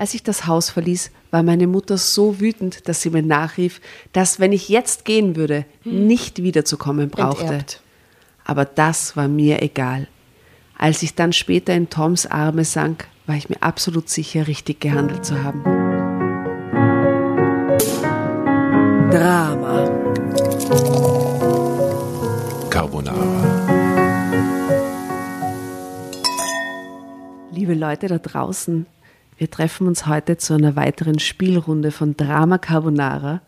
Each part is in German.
Als ich das Haus verließ, war meine Mutter so wütend, dass sie mir nachrief, dass, wenn ich jetzt gehen würde, nicht wiederzukommen brauchte. Enterbt. Aber das war mir egal. Als ich dann später in Toms Arme sank, war ich mir absolut sicher, richtig gehandelt zu haben. Drama. Carbonara. Liebe Leute da draußen, wir treffen uns heute zu einer weiteren Spielrunde von Drama Carbonara.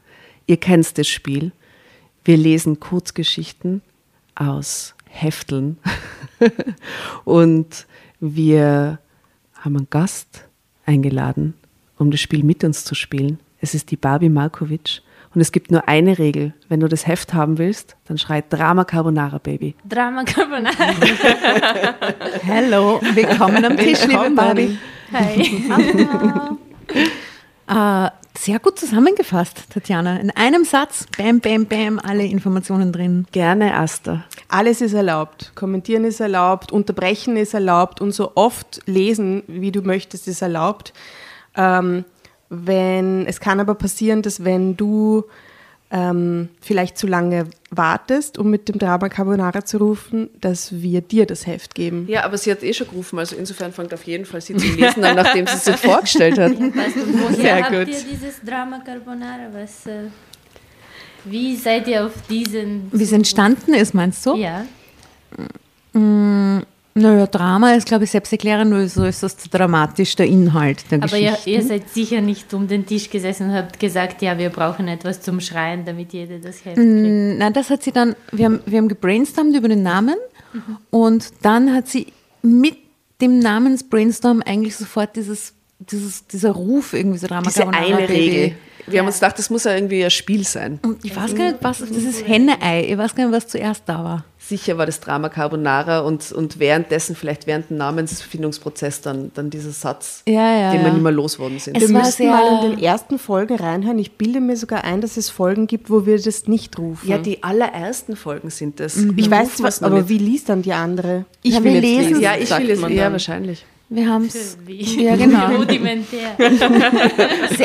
Ihr kennt das Spiel. Wir lesen Kurzgeschichten aus Hefteln und wir haben einen Gast eingeladen, um das Spiel mit uns zu spielen. Es ist die Barbie Markovic und es gibt nur eine Regel. Wenn du das Heft haben willst, dann schreit Drama Carbonara, Baby. Drama Carbonara. Hallo, willkommen am Tisch, liebe Barbie. Hi. Äh, sehr gut zusammengefasst, Tatjana. In einem Satz, bam, bam, bam, alle Informationen drin. Gerne, Asta. Alles ist erlaubt. Kommentieren ist erlaubt, unterbrechen ist erlaubt und so oft lesen, wie du möchtest, ist erlaubt. Ähm, wenn, es kann aber passieren, dass wenn du ähm, vielleicht zu lange wartest, um mit dem Drama Carbonara zu rufen, dass wir dir das Heft geben. Ja, aber sie hat eh schon gerufen, also insofern fängt auf jeden Fall sie zu lesen an, nachdem sie es so vorgestellt hat. Weißt du, woher Sehr habt gut. ihr dieses Drama Carbonara? Was, äh, wie seid ihr auf diesen... Wie es entstanden ist, meinst du? Ja. Naja, Drama ist, glaube ich, selbsterklärend, nur so ist das dramatisch der Inhalt der Aber ihr, Geschichte. ihr seid sicher nicht um den Tisch gesessen und habt gesagt, ja, wir brauchen etwas zum Schreien, damit jeder das Heft kriegt. Mm, Nein, das hat sie dann, wir haben, wir haben gebrainstormt über den Namen und dann hat sie mit dem Namensbrainstorm eigentlich sofort dieses, dieses, dieser Ruf irgendwie so Drama Diese eine. Regel. Wir haben uns gedacht, das muss ja irgendwie ein Spiel sein. Und ich weiß gar nicht, was, das ist Henne-Ei. Ich weiß gar nicht, was zuerst da war. Sicher war das Drama Carbonara und, und währenddessen, vielleicht während dem Namensfindungsprozess, dann, dann dieser Satz, Ja, ja, den wir ja. nicht mehr losworden sind. Es wir sehr- mal in den ersten Folgen reinhören. Ich bilde mir sogar ein, dass es Folgen gibt, wo wir das nicht rufen. ja, die allerersten Folgen sind das. ich Da weiß zwar, aber nicht. wie liest dann die andere? Ich Ja, will jetzt lesen lesen. Ja, ich will es, man ja, wahrscheinlich. Wir haben es. Ja, genau. rudimentär.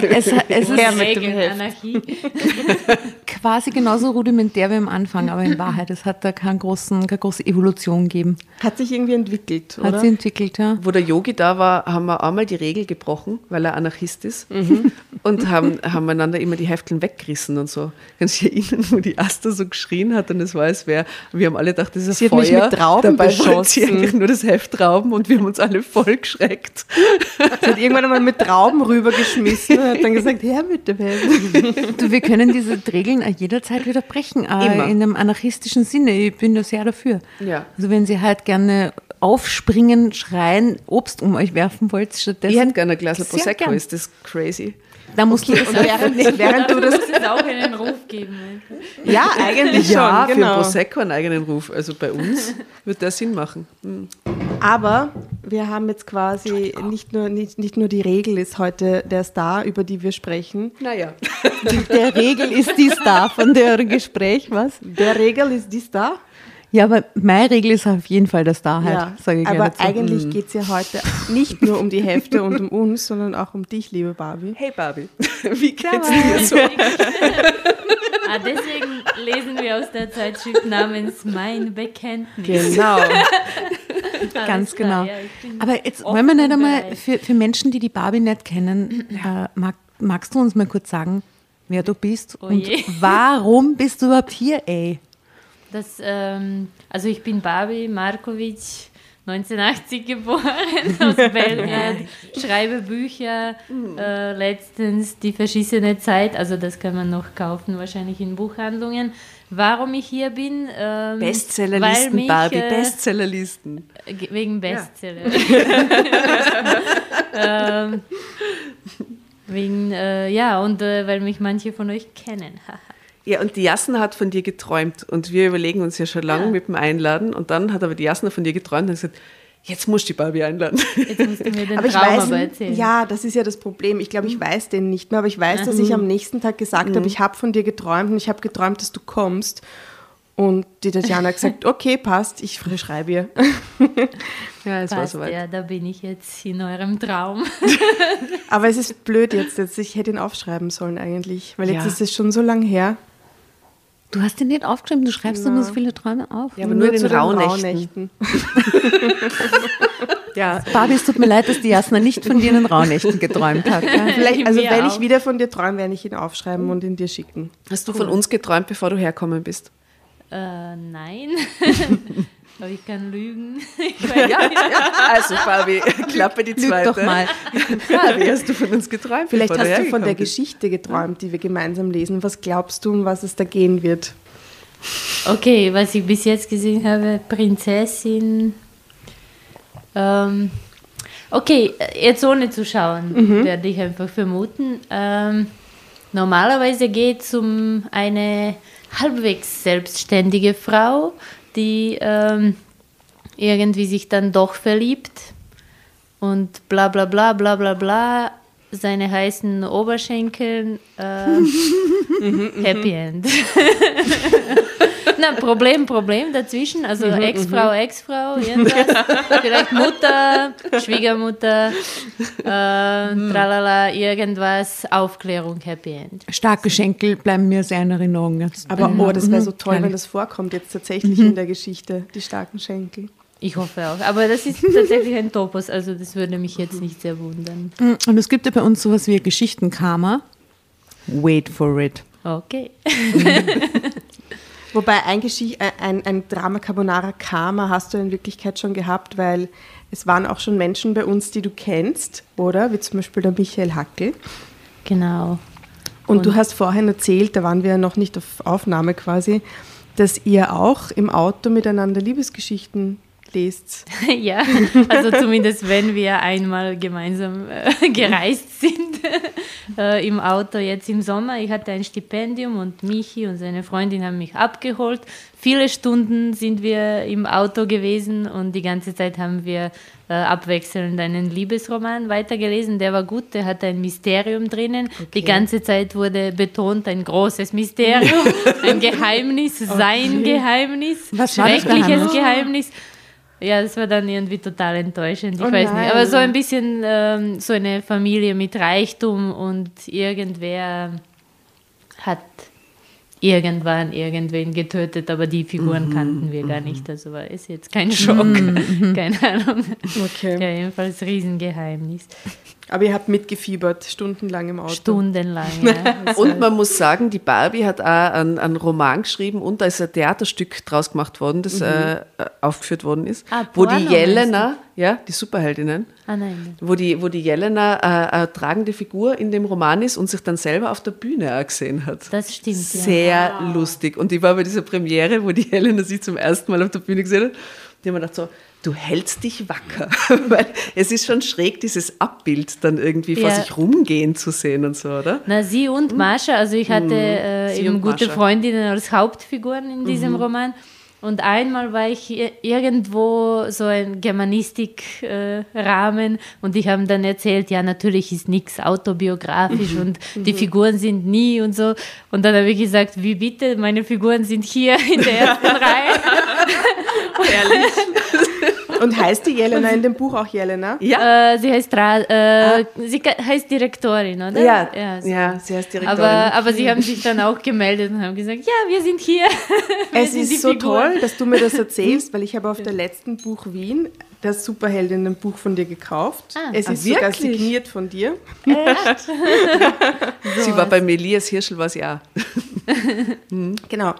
Es, es ist Regeln, Heft. Anarchie. quasi genauso rudimentär wie am Anfang, aber in Wahrheit, es hat da keinen großen, keine große Evolution gegeben. Hat sich irgendwie entwickelt, Hat oder? sie entwickelt, ja. Wo der Yogi da war, haben wir einmal die Regel gebrochen, weil er Anarchist ist. Mhm. Und haben, haben einander immer die Hefteln weggerissen und so. Kannst du dich erinnern, wo die Asta so geschrien hat und es war, als wäre, wir haben alle gedacht, das ist ein Sie hat Feuer. mich mit Trauben Dabei beschossen. eigentlich nur das Heft rauben und wir haben uns alle voll geschreckt. Sie hat irgendwann einmal mit Trauben rübergeschmissen und hat dann gesagt, her mit dem Heft. Du, wir können diese Regeln auch jederzeit wieder brechen, Immer. in einem anarchistischen Sinne. Ich bin da sehr dafür. Ja. Also wenn Sie halt gerne aufspringen, schreien, Obst um euch werfen wollt, stattdessen. Ich hätte gerne ein Glas Prosecco, gern. ist das crazy? Da musst du das während, während du das... auch einen Ruf geben. Ja, eigentlich Ja, schon, für genau. Prosecco einen eigenen Ruf. Also bei uns wird das Sinn machen. Hm. Aber wir haben jetzt quasi nicht nur, nicht, nicht nur die Regel ist heute der Star, über die wir sprechen. Naja. Der Regel ist die Star von der Gespräch, was? Der Regel ist die Star. Ja, aber meine Regel ist auf jeden Fall der Star halt, Ja, sage ich aber eigentlich geht es ja heute nicht nur um die Hefte und um uns, sondern auch um dich, liebe Barbie. Hey Barbie, wie geht's dir so? Ah, deswegen lesen wir aus der Zeitschrift namens Mein Bekenntnis. Genau. Ganz genau. ja, Aber jetzt wollen wir nicht einmal für, für Menschen, die die Barbie nicht kennen, äh, mag, magst du uns mal kurz sagen, wer du bist Oh und je. warum bist du überhaupt hier, ey? Das, ähm, also ich bin Barbie Markovic, 1980 geboren, aus Belgrad, schreibe Bücher, äh, letztens Die verschissene Zeit, also das kann man noch kaufen, wahrscheinlich in Buchhandlungen. Warum ich hier bin? Ähm, Bestsellerlisten, mich, Barbie, äh, Bestsellerlisten. Ge- Wegen Bestseller. ähm, wegen, äh, ja, und äh, weil mich manche von euch kennen. Ja, und die Jasna hat von dir geträumt und wir überlegen uns ja schon lange mit dem Einladen und dann hat aber die Jasna von dir geträumt und hat gesagt, jetzt musst du die Barbie einladen. Jetzt musst du mir den Aber ich weiß, aber erzählen. ja, das ist ja das Problem. Ich glaube, ich weiß den nicht mehr, aber ich weiß, dass ich am nächsten Tag gesagt habe, ich habe von dir geträumt und ich habe geträumt, dass du kommst. Und die Tatjana hat gesagt, okay, passt, ich schreibe ihr. Ja, es war Passt, soweit. ja, da bin ich jetzt in eurem Traum. Aber es ist blöd jetzt, jetzt. Ich hätte ihn aufschreiben sollen eigentlich, weil jetzt Ja. ist es schon so lang her. Du hast den nicht aufgeschrieben, du schreibst Na. immer so viele Träume auf. Ja, aber nur, in zu den Rauhnächten. Ja, Barbie, es tut mir leid, dass die Jasna nicht von dir in den Rauhnächten geträumt hat. Ja. Vielleicht, also wenn auch. ich wieder von dir träume, werde ich ihn aufschreiben und ihn dir schicken. hast du von uns geträumt, bevor du herkommen bist? Äh, nein. Aber ich kann lügen. Ja, ja. Also, Fabi, klappe die Lüg zweite. doch mal. Fabi, hast du von uns geträumt? Vielleicht hast du von der? Geschichte geträumt, die wir gemeinsam lesen. Was glaubst du, um was es da gehen wird? Okay, was ich bis jetzt gesehen habe, Prinzessin. Ähm, okay, jetzt ohne zu schauen, werde ich einfach vermuten. Ähm, normalerweise geht es um eine halbwegs selbstständige Frau, die ähm, irgendwie sich dann doch verliebt und bla bla bla bla bla bla. Seine heißen Oberschenkel. Äh, Happy End. Na, Problem, Problem dazwischen. Also Ex-Frau, Ex-Frau, irgendwas. Vielleicht Mutter, Schwiegermutter, äh, tralala, irgendwas. Aufklärung, Happy End. Starke Schenkel bleiben mir sehr in Erinnerung jetzt. Aber oh, das wäre so toll, wenn das vorkommt jetzt tatsächlich in der Geschichte, die starken Schenkel. Ich hoffe auch. Aber das ist tatsächlich ein Topos, also das würde mich jetzt nicht sehr wundern. Und es gibt ja bei uns sowas wie Geschichtenkarma. Wait for it. Okay. Wobei ein, Geschicht, ein, ein Drama Carbonara Karma hast du in Wirklichkeit schon gehabt, weil es waren auch schon Menschen bei uns, die du kennst, oder? Wie zum Beispiel der Michael Hackel. Genau. Und, du hast vorhin erzählt, da waren wir ja noch nicht auf Aufnahme quasi, dass ihr auch im Auto miteinander Liebesgeschichten lest. Ja, also zumindest wenn wir einmal gemeinsam äh, gereist sind äh, im Auto jetzt im Sommer. Ich hatte ein Stipendium und Michi und seine Freundin haben mich abgeholt. Viele Stunden sind wir im Auto gewesen und die ganze Zeit haben wir äh, abwechselnd einen Liebesroman weitergelesen. Der war gut, der hatte ein Mysterium drinnen. Die ganze Zeit wurde betont, ein großes Mysterium, ein Geheimnis, sein Geheimnis, Was schreckliches Geheimnis? Ja, das war dann irgendwie total enttäuschend. Ich Oh weiß nein. nicht. Aber so ein bisschen ähm, so eine Familie mit Reichtum und irgendwer hat irgendwann irgendwen getötet, aber die Figuren kannten wir gar nicht. Also war es jetzt kein Schock. Keine Ahnung. Okay. Ja, jedenfalls Riesengeheimnis. Aber ihr habt mitgefiebert, stundenlang im Auto. Stundenlang. Ja. Und man muss sagen, die Barbie hat auch einen, einen Roman geschrieben und da ist ein Theaterstück draus gemacht worden, das äh, aufgeführt worden ist, Ah, wo die Jelena, ja, die Superheldinnen, Ah nein. wo die, wo die Jelena äh, eine tragende Figur in dem Roman ist und sich dann selber auf der Bühne auch gesehen hat. Das stimmt, ja. Sehr lustig. Und ich war bei dieser Premiere, wo die Jelena sich zum ersten Mal auf der Bühne gesehen hat. Die haben mir gedacht so, du hältst dich wacker. Weil es ist schon schräg, dieses Abbild dann irgendwie vor Ja. sich rumgehen zu sehen und so, oder? Na, sie und Mascha, also ich hatte äh, Mhm. Sie eben gute Mascha. Mhm. Freundinnen als Hauptfiguren in diesem Roman. Und einmal war ich irgendwo so ein Germanistik-Rahmen und die haben dann erzählt, ja, natürlich ist nichts autobiografisch Mhm. und die Figuren sind nie und so. Und dann habe ich gesagt, wie bitte, meine Figuren sind hier in der ersten Reihe. Und heißt die Jelena in dem Buch auch Jelena? Ja. Äh, sie heißt, äh, sie ka- heißt Direktorin, oder? Ja, so. ja, sie heißt Direktorin. Aber, aber sie haben sich dann auch gemeldet und haben gesagt, ja, wir sind hier. Wir Es sind ist so Figuren. toll, dass du mir das erzählst, weil ich habe auf der letzten Buch Wien das Superheldinnen-Buch von dir gekauft. Ah. es Ah, ist sogar wirklich? signiert von dir. sie war bei Melias Hirschel, war sie auch. Genau.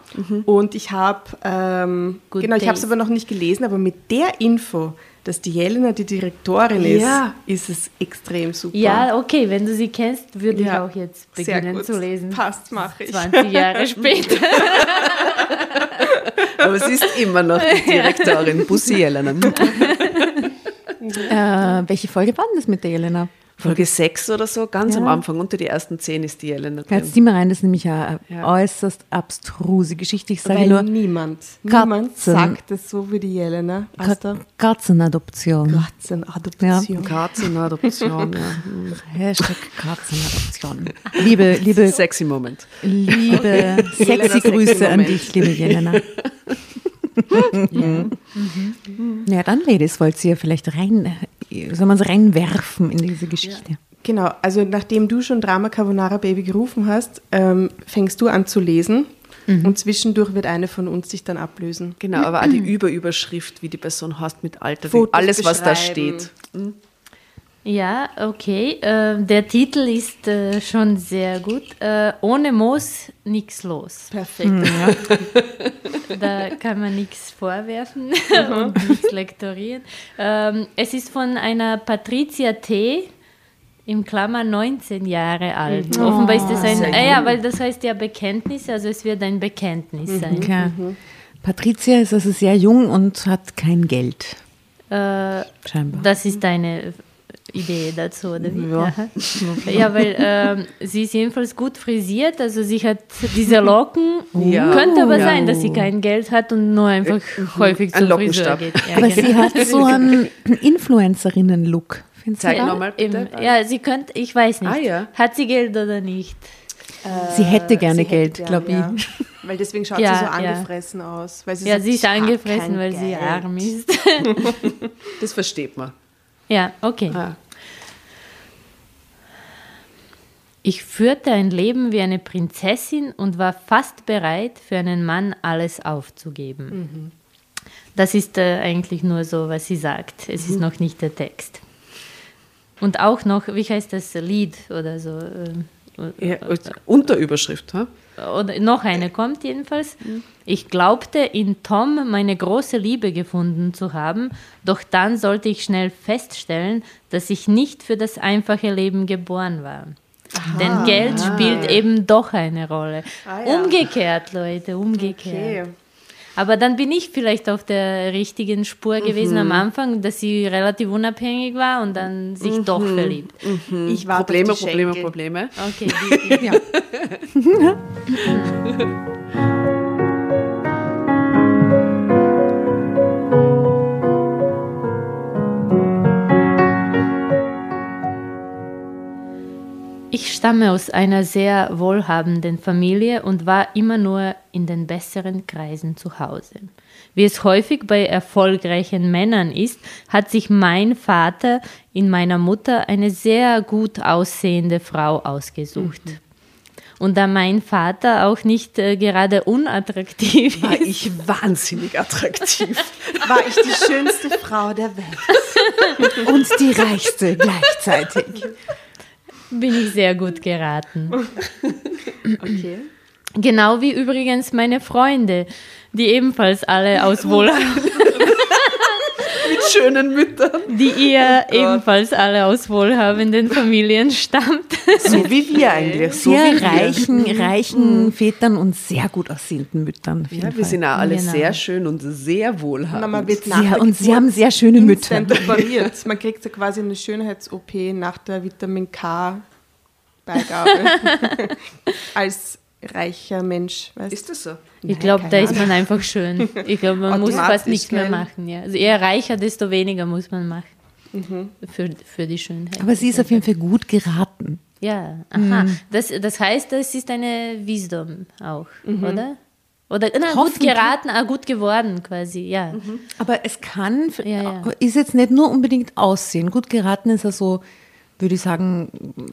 Und ich habe, ähm, genau, ich habe es aber noch nicht gelesen, aber mit der Info, dass die Jelena die Direktorin ist, Ja. ist es extrem super. Ja, okay, wenn du sie kennst, würde Ja, ich auch jetzt Sehr beginnen gut. zu lesen. Passt, mache ich. 20 Jahre später. Aber sie ist immer noch die Direktorin. Bussi Jelena. Äh, welche Folge war denn das mit der Jelena? Folge 6 oder so, ganz Ja. am Anfang, unter die ersten 10 ist die Jelena drin. Jetzt zieh mal rein, das ist nämlich eine Ja. äußerst abstruse Geschichte. Ich sage Weil nur niemand, Katzen. niemand sagt es so wie die Jelena. Asta. Ka- Katzenadoption. Katzenadoption. Katzenadoption, ja. Hashtag Katzenadoption. Liebe, liebe, Sexy Moment. liebe, sexy Grüße an dich, liebe Jelena. Mhm. Ja, dann, Ladies, wollt ihr vielleicht rein, soll man es reinwerfen in diese Geschichte? Genau, also nachdem du schon Drama Carbonara Baby gerufen hast, ähm, fängst du an zu lesen und zwischendurch wird eine von uns sich dann ablösen. Genau, aber auch die Überüberschrift, wie die Person heißt mit Alter, Fotos alles, was da steht. Ja, okay. Äh, der Titel ist äh, schon sehr gut. Äh, ohne Moos nichts los. Perfekt. Da kann man nichts vorwerfen und nichts lektorieren. Ähm, es ist von einer Patricia T. im Klammer 19 Jahre alt. Offenbar ist das ein, sehr äh, ja, weil das heißt ja Bekenntnis, also es wird ein Bekenntnis sein. Okay. Patricia ist also sehr jung und hat kein Geld, Äh, scheinbar. Das ist deine Idee dazu, oder wie? Ja. Ja, weil ähm, sie ist jedenfalls gut frisiert, also sie hat diese Locken. Ja. Könnte aber Ja. sein, dass sie kein Geld hat und nur einfach häufig Ein zum Friseur Lockenstab. geht. Ja, Aber genau. sie hat so einen Influencerinnen-Look. Zeig nochmal bitte. Im, ja, sie könnte, ich weiß nicht. Ah, ja. Hat sie Geld oder nicht? Sie hätte gerne Sie Geld, glaube ich. ja. Weil deswegen schaut Ja, sie so ja. angefressen aus. Weil sie Ja, sagt, sie ist angefressen, weil sie Geld. arm ist. Das versteht man. Ja, okay. Ah. Ich führte ein Leben wie eine Prinzessin und war fast bereit, für einen Mann alles aufzugeben. Das ist äh, eigentlich nur so, was sie sagt. Es ist noch nicht der Text. Und auch noch, wie heißt das, Lied oder so. äh, Ja, Unterüberschrift, ha? oder noch eine kommt jedenfalls. Ich glaubte, in Tom meine große Liebe gefunden zu haben, doch dann sollte ich schnell feststellen, dass ich nicht für das einfache Leben geboren war. Denn Geld spielt eben doch eine Rolle. Ah, ja. Umgekehrt, Leute, umgekehrt. Okay. Aber dann bin ich vielleicht auf der richtigen Spur gewesen Mhm. am Anfang, dass sie relativ unabhängig war und dann sich doch Mhm. verliebt. Ich warte Probleme, auf die Probleme, Schenkel. Probleme. Okay, die, Ja. Ich stamme aus einer sehr wohlhabenden Familie und war immer nur in den besseren Kreisen zu Hause. Wie es häufig bei erfolgreichen Männern ist, hat sich mein Vater in meiner Mutter eine sehr gut aussehende Frau ausgesucht. Und da mein Vater auch nicht äh, gerade unattraktiv War ist, ich wahnsinnig attraktiv. War ich die schönste Frau der Welt. Und die reichste gleichzeitig. Bin ich sehr gut geraten. Okay. Genau wie übrigens meine Freunde, die ebenfalls alle aus Wohlhabenden Mit schönen Müttern. die ihr ebenfalls alle aus wohlhabenden Familien stammt. So wie wir eigentlich. So Sehr wie wir. reichen, reichen Vätern und sehr gut aussehenden Müttern. Ja, wir Fall. sind auch alle Genau. sehr schön und sehr Na, wohlhabend. man wird Sehr, und sie haben sehr schöne Mütter. operiert. Man kriegt ja quasi eine Schönheits-OP nach der Vitamin K-Beigabe. Als reicher Mensch. Weißt? Ist das so? Ich glaube, da ist man einfach schön. Ich glaube, man muss fast nichts mehr machen. Ja. Also eher reicher, desto weniger muss man machen. Mhm. Für, für die Schönheit. Aber sie ist auf jeden Fall gut geraten. ja, aha. Das, das heißt, das ist eine Wisdom auch, oder? Oder na, gut geraten, ah, gut geworden quasi, ja. Aber es kann, Ja, ja. ist jetzt nicht nur unbedingt Aussehen. Gut geraten ist also, würde ich sagen,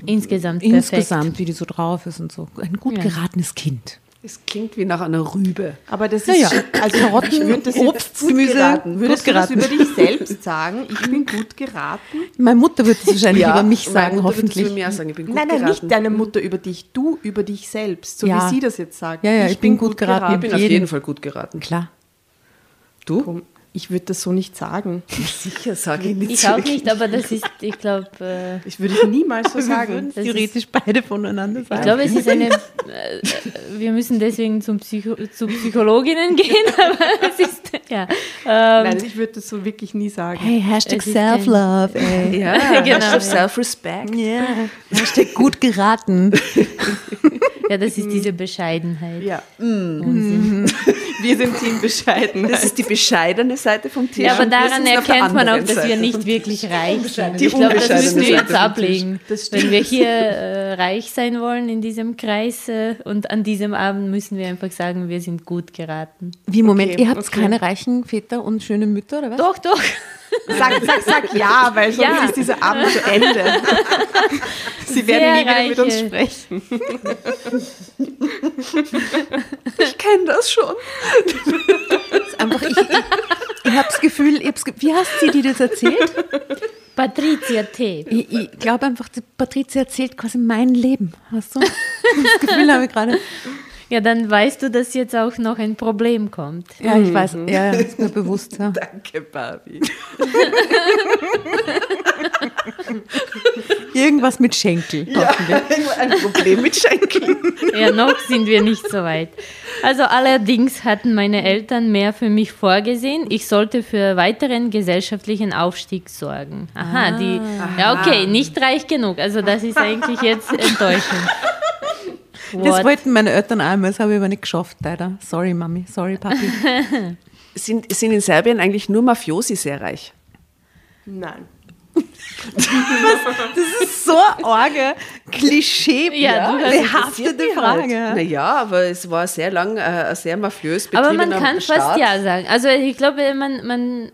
Insgesamt perfekt. insgesamt, wie die so drauf ist und so. Ein gut Ja. geratenes Kind. Es klingt wie nach einer Rübe. Aber das ist, Naja, also Karotten, ich würde Obst, gut Gemüse, geraten. Würdest gut du das geraten. über dich selbst sagen? Ich bin gut geraten? Meine Mutter wird es wahrscheinlich über mich sagen, Mutter würde hoffentlich. mir auch sagen, ich bin gut Nein, nein, geraten. nicht deine Mutter über dich, du über dich selbst, so Ja. wie sie das jetzt sagt. Ja, ja, ich bin gut geraten. Ich bin auf jeden- jeden Fall gut geraten. Klar. Du? Komm, Ich würde das so nicht sagen. Sicher sage ich nicht. Ich auch nicht, aber das ist, ich glaube, äh, Ich würde ich niemals so sagen. das ist, Theoretisch beide voneinander ich sagen. glaube, es ist eine, äh, wir müssen deswegen zum Psycho, zu Psychologinnen gehen, aber es ist, Ja, Nein, ich würde das so wirklich nie sagen. Hey, Hashtag Es Self-Love, ey. Ja, Genau, ja. Self-Respect. Ja. Hashtag gut geraten. ja, das ist diese Bescheidenheit. Ja, Unsinn. Wir sind Team Bescheidenheit. Das ist die bescheidene Seite vom Tisch. Ja, aber wir daran erkennt man auch, dass wir Seite. nicht wirklich reich sind. Ich glaube, das müssen wir jetzt ablegen. Wenn wir hier äh, reich sein wollen in diesem Kreis äh, und an diesem Abend müssen wir einfach sagen, wir sind gut geraten. Wie, Moment, Okay, ihr habt okay. keine reichen Väter und schöne Mütter, oder was? Doch, doch. Sag, sag, sag ja, weil sonst Ja. ist dieser Abend zu Ende. Sie werden Sehr nie wieder mit uns sprechen. Ich kenne das schon. Einfach, ich, ich, ich habe das Gefühl, ich hab's, wie hast sie dir das erzählt? Patricia T. Ich, ich glaube einfach, Patricia erzählt quasi mein Leben. Hast du? Das Gefühl habe ich gerade. Ja, dann weißt du, dass jetzt auch noch ein Problem kommt. Ja, ich weiß. Ja, ja, ist mir bewusst. Ja. Danke, Barbie. Irgendwas mit Schenkel. hoffentlich. Ein Problem mit Schenkeln. Ja, noch sind wir nicht so weit. Also allerdings hatten meine Eltern mehr für mich vorgesehen. Ich sollte für weiteren gesellschaftlichen Aufstieg sorgen. Aha, die. Ja, okay, nicht reich genug. Also das ist eigentlich jetzt enttäuschend. Das What? wollten meine Eltern einmal, das habe ich aber nicht geschafft, leider. Sorry, Mami. Sorry, Papi. Sind, sind in Serbien eigentlich nur Mafiosi sehr reich? Nein. Das ist so arge Klischee, Ja, du hast- behaftete Frage. Naja, aber es war sehr lang äh, ein sehr mafiös Aber man betriebener kann Staat. fast ja sagen. Also ich glaube, man, man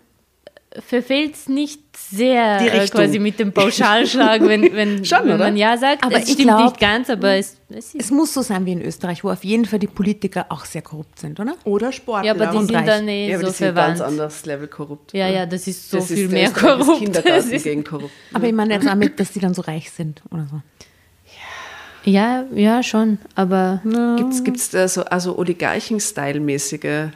verfehlt es nicht sehr äh, quasi mit dem Pauschalschlag, wenn, wenn, Schon, wenn man ja sagt. Aber es ich stimmt glaub- nicht ganz, aber es, es ist Es muss so sein wie in Österreich, wo auf jeden Fall die Politiker auch sehr korrupt sind, oder? Oder Sportler. ja, aber die und sind reich. dann eh Ja, so die sind verwandt. ganz anderes Level korrupt. Ja, ja, das ist so das viel ist mehr korrupt. Das Kindergarten ist, gegen korrupt. Aber ich meine jetzt auch mit, dass die dann so reich sind oder so. ja, ja, schon. Aber Gibt es da so also Oligarchen-Style-mäßige?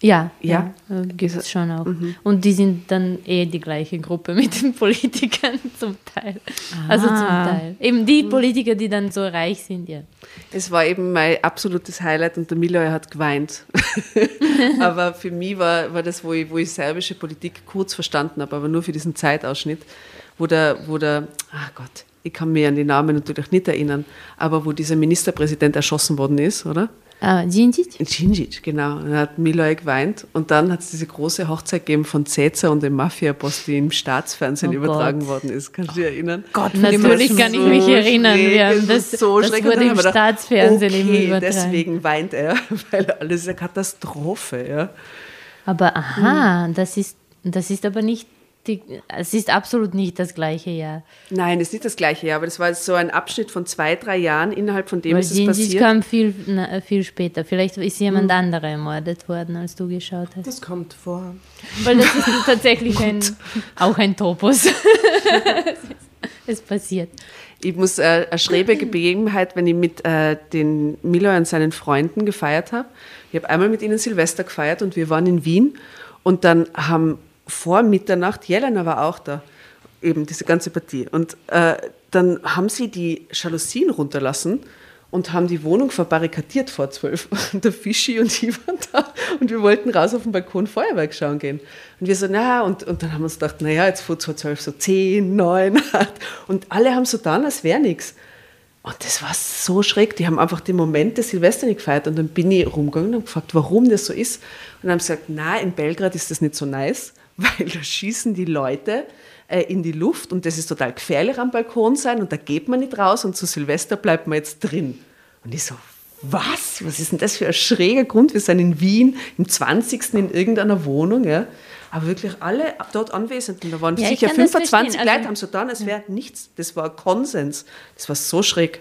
Ja, Ja? ja, gibt es schon auch. Und die sind dann eh die gleiche Gruppe mit den Politikern zum Teil. Also zum Teil. Eben die Politiker, die dann so reich sind, ja. Es war eben mein absolutes Highlight und der Miloy hat geweint. aber für mich war, war das, wo ich, wo ich serbische Politik kurz verstanden habe, aber nur für diesen Zeitausschnitt, wo der, wo der ah Gott, ich kann mich an die Namen natürlich nicht erinnern, aber wo dieser Ministerpräsident erschossen worden ist, oder? Ah, Djindjic? In Djindjic, genau. Und dann hat Miloy geweint und dann hat es diese große Hochzeit gegeben von Cäsar und dem Mafia-Boss, die im Staatsfernsehen Oh übertragen Gott. worden ist. Kannst du dich erinnern? Gott, von dem Natürlich kann ich so- mich erinnern. schräg, es das, ist so das wurde im gedacht, Staatsfernsehen okay, eben übertragen. deswegen weint er, weil alles ist eine Katastrophe. Ja. Aber aha, Hm. das, ist, das ist aber nicht, die, es ist absolut nicht das gleiche Jahr. Nein, es ist nicht das gleiche Jahr, aber das war so ein Abschnitt von zwei, drei Jahren, innerhalb von dem Weil ist es passiert. kam viel, na, viel später. Vielleicht ist jemand Hm. anderer ermordet worden, als du geschaut hast. Das kommt vor. Weil das ist tatsächlich ein, auch ein Topos. es passiert. Ich muss äh, eine schräge Begebenheit, wenn ich mit äh, den Milo und seinen Freunden gefeiert habe. Ich habe einmal mit ihnen Silvester gefeiert und wir waren in Wien und dann haben vor Mitternacht, Jelena war auch da, eben diese ganze Partie. Und äh, dann haben sie die Jalousien runterlassen und haben die Wohnung verbarrikadiert vor zwölf. Und der Fischi und ich waren da und wir wollten raus auf den Balkon Feuerwerk schauen gehen. Und wir so, na, und, und dann haben wir uns gedacht, naja, jetzt vor zwölf so zehn, neun, acht. Und alle haben so getan, als wäre nichts. Und das war so schräg. Die haben einfach den Moment des Silvester nicht gefeiert. Und dann bin ich rumgegangen und gefragt, warum das so ist. Und dann haben sie gesagt, na, in Belgrad ist das nicht so nice, weil da schießen die Leute äh, in die Luft und das ist total gefährlich am Balkon sein und da geht man nicht raus und zu Silvester bleibt man jetzt drin. Und ich so, was? Was ist denn das für ein schräger Grund? Wir sind in Wien im 20. in irgendeiner Wohnung, ja. Aber wirklich alle dort Anwesenden, da waren Ja, ich sicher kann das 25 verstehen. Also- Leute, haben so getan, als wäre nichts. Das war Konsens. Das war so schräg.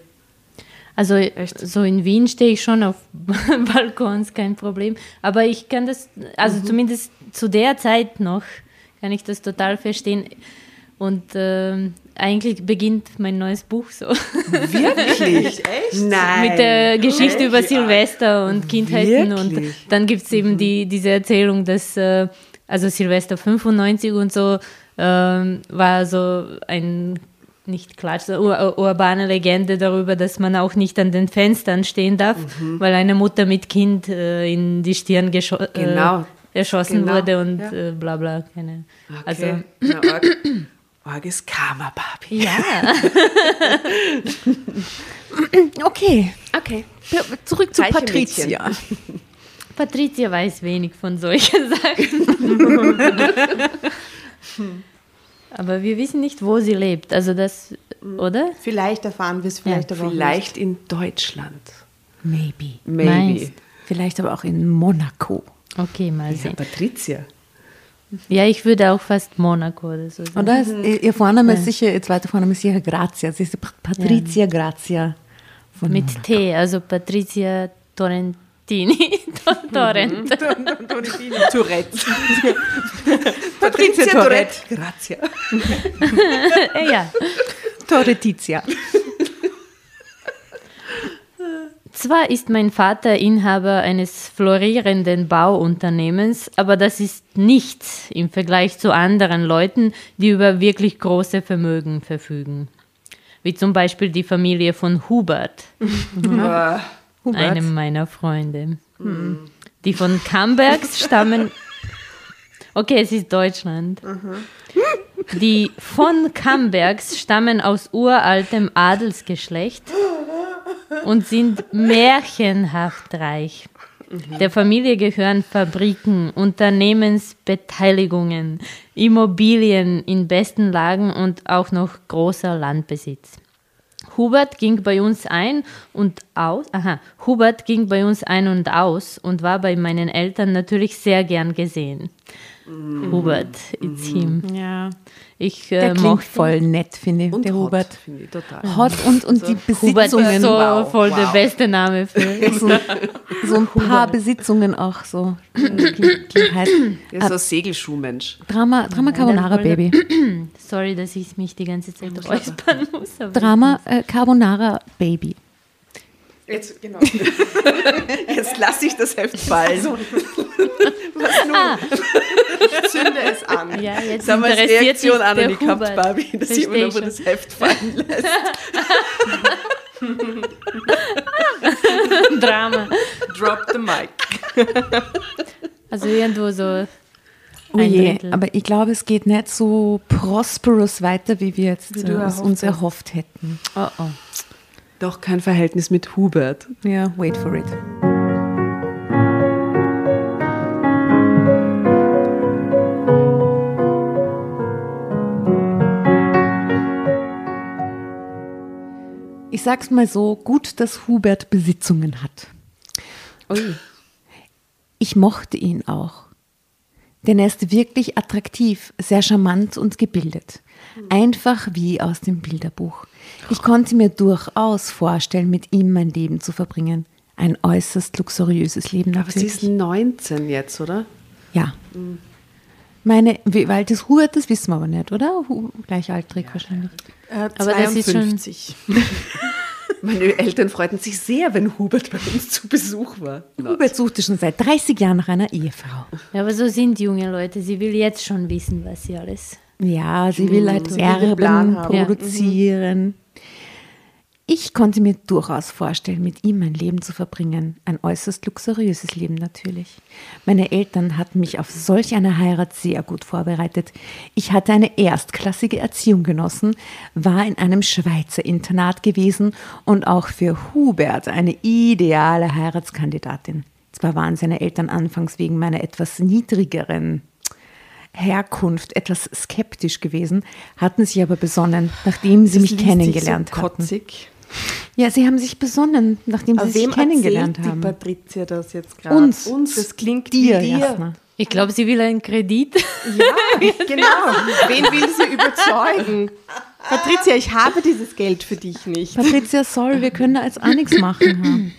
Also so in Wien stehe ich schon auf Balkons, kein Problem. Aber ich kann das, also zumindest zu der Zeit noch, kann ich das total verstehen. Und ähm, eigentlich beginnt mein neues Buch so. Wirklich? Echt? Nein. Mit der Geschichte über Silvester und Kindheiten. Und Wirklich? dann gibt es eben die, diese Erzählung, dass äh, also Silvester 95 und so ähm, war so ein nicht Klatsch, so ur urbane Legende darüber, dass man auch nicht an den Fenstern stehen darf, Mhm. weil eine Mutter mit Kind äh, in die Stirn geschossen Genau. erschossen Genau, wurde und ja. äh, bla bla. Keine. Also, Okay. Na, Org, Org ist Karma, Barbie. ja. Okay, Okay. zurück zu Reiche Patricia. Patricia weiß wenig von solchen Sachen. Aber wir wissen nicht, wo sie lebt. Also das, oder? Vielleicht erfahren wir es, vielleicht aber auch Vielleicht in Deutschland. Maybe. Maybe. Meinst. Vielleicht aber auch in Monaco. Okay, mal Ja, sehen. Patricia. Ja, ich würde auch fast Monaco oder so sagen. Oder? Ist, ihr Vorname ist sicher, ihr zweiter Vorname ist sicher Grazia. Sie ist Pat- Patricia Grazia von Mit Monaco. T, also Patricia Torrentini. Torrent. Tourette. Patricia Tourette. Grazia. ja. Torretizia. Zwar ist mein Vater Inhaber eines florierenden Bauunternehmens, aber das ist nichts im Vergleich zu anderen Leuten, die über wirklich große Vermögen verfügen. Wie zum Beispiel die Familie von Hubert, Äh, einem meiner Freunde. Die von Cambergs stammen. Okay, es ist Deutschland. Die von Cambergs stammen aus uraltem Adelsgeschlecht und sind märchenhaft reich. Der Familie gehören Fabriken, Unternehmensbeteiligungen, Immobilien in besten Lagen und auch noch großer Landbesitz. Hubert ging bei uns ein und aus. Aha, Hubert ging bei uns ein und aus und war bei meinen Eltern natürlich sehr gern gesehen. Hubert, it's him. Ja. Ich Der äh, klingt mochte voll nett, finde ich, und der hot, Hubert. finde ich total. Hot und, und die Hubert Besitzungen. ist so wow, voll der wow. beste Name für. so, so ein paar Besitzungen auch so. Er ist so ein Segelschuhmensch. Drama, Drama Carbonara der- Baby. Sorry, dass ich mich die ganze Zeit räuspern muss. Drama äh, Carbonara Baby. Jetzt, genau. Jetzt lasse ich das Heft fallen. Was nun? Ich zünde es an. Ja, jetzt als interessiert sich Reaktion an der die gehabt. Barbie, dass Versteh jemand schon. über das Heft fallen lässt. Drama. Drop the mic. Also irgendwo so Oh je, Drittel. aber ich glaube, es geht nicht so prosperous weiter, wie wir jetzt Wie äh, uns erhofft hätten. Oh oh. Doch kein Verhältnis mit Hubert. Ja, wait for it. Ich sag's mal so, gut, dass Hubert Besitzungen hat. Ui. Ich mochte ihn auch. Denn er ist wirklich attraktiv, sehr charmant und gebildet. Einfach wie aus dem Bilderbuch. Ich konnte mir durchaus vorstellen, mit ihm mein Leben zu verbringen. Ein äußerst luxuriöses Leben Aber sie natürlich. ist 19 jetzt, oder? ja. Meine, wie alt ist Hubert, das wissen wir aber nicht, oder? Gleichaltrig wahrscheinlich. Äh, Aber das ist schon- 52. Meine Eltern freuten sich sehr, wenn Hubert bei uns zu Besuch war. Hubert suchte schon seit 30 Jahren nach einer Ehefrau. Ja, aber so sind junge Leute. Sie will jetzt schon wissen, was sie alles. Ja, sie will halt sie will den Plan erben, haben. Ja. produzieren. Ich konnte mir durchaus vorstellen, mit ihm mein Leben zu verbringen. Ein äußerst luxuriöses Leben natürlich. Meine Eltern hatten mich auf solch eine Heirat sehr gut vorbereitet. Ich hatte eine erstklassige Erziehung genossen, war in einem Schweizer Internat gewesen und auch für Hubert eine ideale Heiratskandidatin. Zwar waren seine Eltern anfangs wegen meiner etwas niedrigeren Herkunft etwas skeptisch gewesen, hatten sich aber besonnen, nachdem sie Das mich kennengelernt so hatten. Ja, sie haben sich besonnen, nachdem Aber sie sich wem kennengelernt haben. die Patricia das jetzt gerade? Uns. Uns. Das klingt Dir, wie dir. Jasna. Ich glaube, sie will einen Kredit. Ja, genau. Wen will sie überzeugen? Patricia, ich habe dieses Geld für dich nicht. Patricia, sorry, wir können da jetzt auch nichts machen.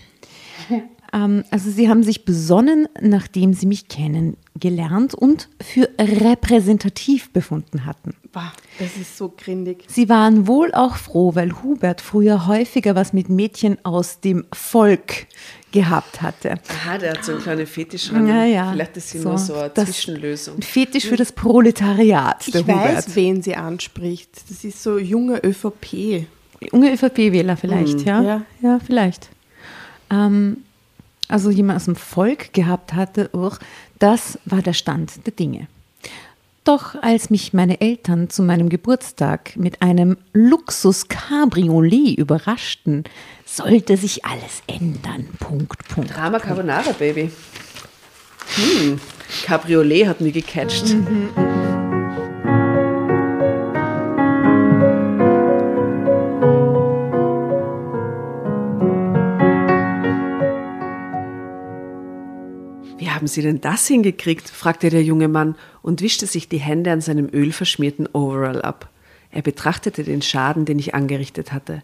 Ähm, also sie haben sich besonnen, nachdem sie mich kennengelernt und für repräsentativ befunden hatten. Boah, das ist so grindig. Sie waren wohl auch froh, weil Hubert früher häufiger was mit Mädchen aus dem Volk gehabt hatte. Aha, der hat so einen kleinen Fetisch ran. Ja, ja. Vielleicht ist sie nur so eine das- Zwischenlösung. Ein Fetisch für das Proletariat, Ich Hubert. weiß, wen sie anspricht. Das ist so junge ÖVP. Junge ÖVP-Wähler vielleicht, ja? Ja. Ja, vielleicht. Ähm, also jemand aus dem Volk gehabt hatte, uch, Das war der Stand der Dinge. Doch als mich meine Eltern zu meinem Geburtstag mit einem Luxus-Cabriolet überraschten, sollte sich alles ändern. Punkt, Punkt. Drama Carbonara, Baby. Hm, Cabriolet hat mich gecatcht. Wie haben Sie denn das hingekriegt? fragte der junge Mann und wischte sich die Hände an seinem ölverschmierten Overall ab. Er betrachtete den Schaden, den ich angerichtet hatte.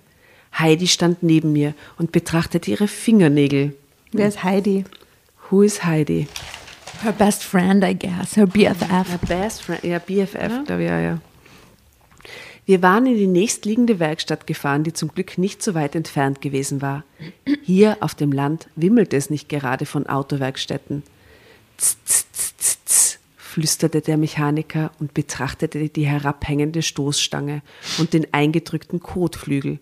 Heidi stand neben mir und betrachtete ihre Fingernägel. Wer ist Heidi? Who is Heidi? Her best friend, I guess. Her BFF. Ja, Best Friend, ja, BFF, glaube ich, ja, ja. Wir waren in die nächstliegende Werkstatt gefahren, die zum Glück nicht so weit entfernt gewesen war. Hier auf dem Land wimmelte es nicht gerade von Autowerkstätten. Tz, tz, tz, tz, flüsterte der Mechaniker und betrachtete die herabhängende Stoßstange und den eingedrückten Kotflügel.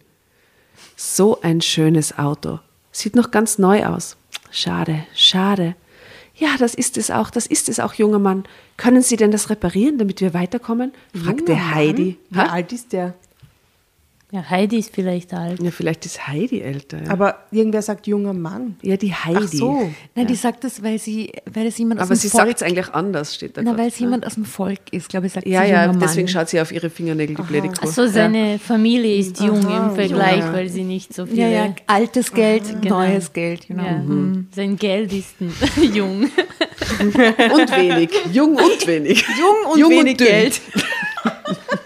So ein schönes Auto. Sieht noch ganz neu aus. Schade, schade. Ja, das ist es auch, das ist es auch, junger Mann. Können Sie denn das reparieren, damit wir weiterkommen? fragte? Heidi. Wie Ha? alt ist der? Ja, Heidi ist vielleicht alt. Ja, vielleicht ist Heidi älter. Ja, Aber irgendwer sagt junger Mann. ja die Heidi. Ach so. Nein, die sagt das, weil sie, weil es jemand aus Aber dem sie Volk sagt es eigentlich anders, steht da. Na, weil es jemand aus dem Volk ist, glaube ich, sagt ja, sie ja, junger deswegen schaut sie auf ihre Fingernägel, die blöde. Achso, seine Familie ist jung im Vergleich, Ja. weil sie nicht so Ja, viele... ja, altes Geld, Genau. neues Geld, genau. Ja. Sein Geld ist jung. Und wenig. Jung und wenig. Jung und Jung wenig und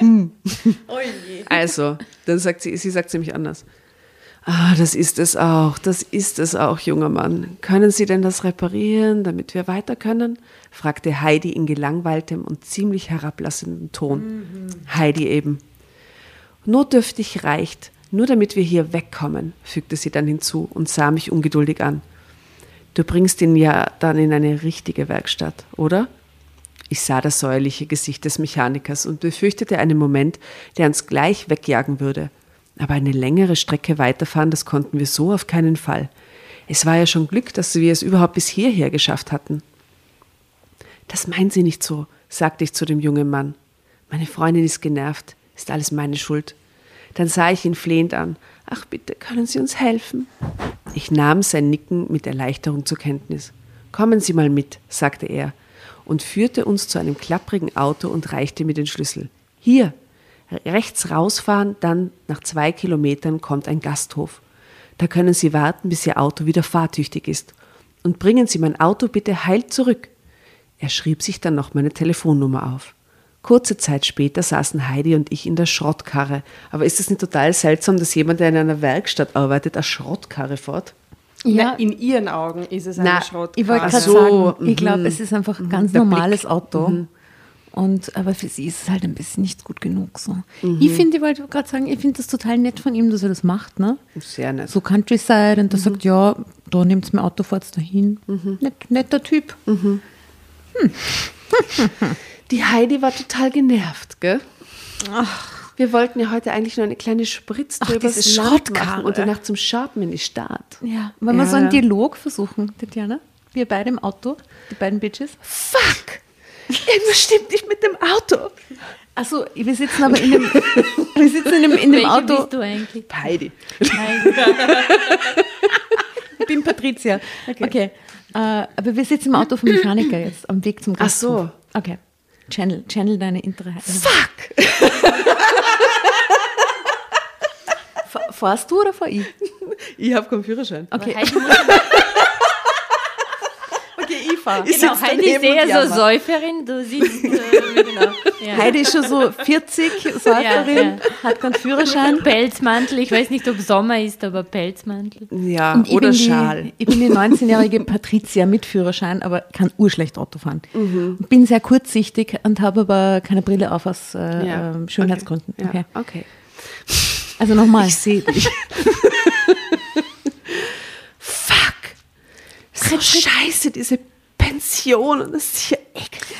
dünn. Geld. Also, dann sagt sie, sie sagt ziemlich anders. Ah, das ist es auch, das ist es auch, junger Mann. Können Sie denn das reparieren, damit wir weiter können? fragte Heidi in gelangweiltem und ziemlich herablassendem Ton. Heidi eben. Notdürftig reicht, nur damit wir hier wegkommen, fügte sie dann hinzu und sah mich ungeduldig an. Du bringst ihn ja dann in eine richtige Werkstatt, oder? Ich sah das säuerliche Gesicht des Mechanikers und befürchtete einen Moment, der uns gleich wegjagen würde. Aber eine längere Strecke weiterfahren, das konnten wir so auf keinen Fall. Es war ja schon Glück, dass wir es überhaupt bis hierher geschafft hatten. Das meinen Sie nicht so, sagte ich zu dem jungen Mann. Meine Freundin ist genervt, ist alles meine Schuld. Dann sah ich ihn flehend an. Ach bitte, können Sie uns helfen? Ich nahm sein Nicken mit Erleichterung zur Kenntnis. Kommen Sie mal mit, sagte er und führte uns zu einem klapprigen Auto und reichte mir den Schlüssel. Hier, rechts rausfahren, dann nach zwei Kilometern kommt ein Gasthof. Da können Sie warten, bis Ihr Auto wieder fahrtüchtig ist. Und bringen Sie mein Auto bitte heil zurück. Er schrieb sich dann noch meine Telefonnummer auf. Kurze Zeit später saßen Heidi und ich in der Schrottkarre. Aber ist es nicht total seltsam, dass jemand, der in einer Werkstatt arbeitet, eine Schrottkarre fährt? Ja. in ihren Augen ist es eine Na, Schrottkarre. Ich wollte Ach gerade so, sagen, ich glaube, es ist einfach ein ganz Der normales Blick. Auto. Und, aber für sie ist es halt ein bisschen nicht gut genug. So. Ich finde, ich wollte gerade sagen, ich finde das total nett von ihm, dass er das macht. Ne? Sehr nett. So Countryside und der sagt, ja, da nehmt mein Auto, fahrt dahin. Net, netter Typ. Die Heidi war total genervt, gell? Wir wollten ja heute eigentlich nur eine kleine Spritztour Ach, übers diese Land machen und danach zum Shoppen in die Stadt. Ja, wollen wir Ja, so einen. Dialog versuchen, Tatjana? Wir beide im Auto, die beiden Bitches. Fuck! Irgendwas stimmt nicht mit dem Auto. Achso, wir sitzen aber in dem, wir sitzen in dem, in dem Auto. bist du eigentlich? Heidi. Heidi. Ich bin Patricia. Okay. Äh, aber wir sitzen im Auto vom Mechaniker jetzt, am Weg zum Ach so. Gasthof. Okay. Channel, channel deine innere. Fuck! Fa- Fahrst du oder fahr ich? Ich habe keinen Führerschein. Okay, Okay ich genau, Heidi eher so. Säuferin, du siehst, äh, genau. Ja. Heidi ist schon so 40, Säuferin, Ja, ja. hat keinen Führerschein. Pelzmantel, ich weiß nicht, ob Sommer ist, aber Pelzmantel. Ja, Und ich oder bin die, Schal. Ich bin die 19-jährige Patricia mit Führerschein, aber kann urschlecht Auto fahren. Bin sehr kurzsichtig und habe aber keine Brille auf aus äh, Ja, ähm, Schönheitsgründen. Okay. Okay. Ja, okay. Also nochmal. Ich sehe dich. Fuck! So scheiße, diese Pension und das ist hier eklig.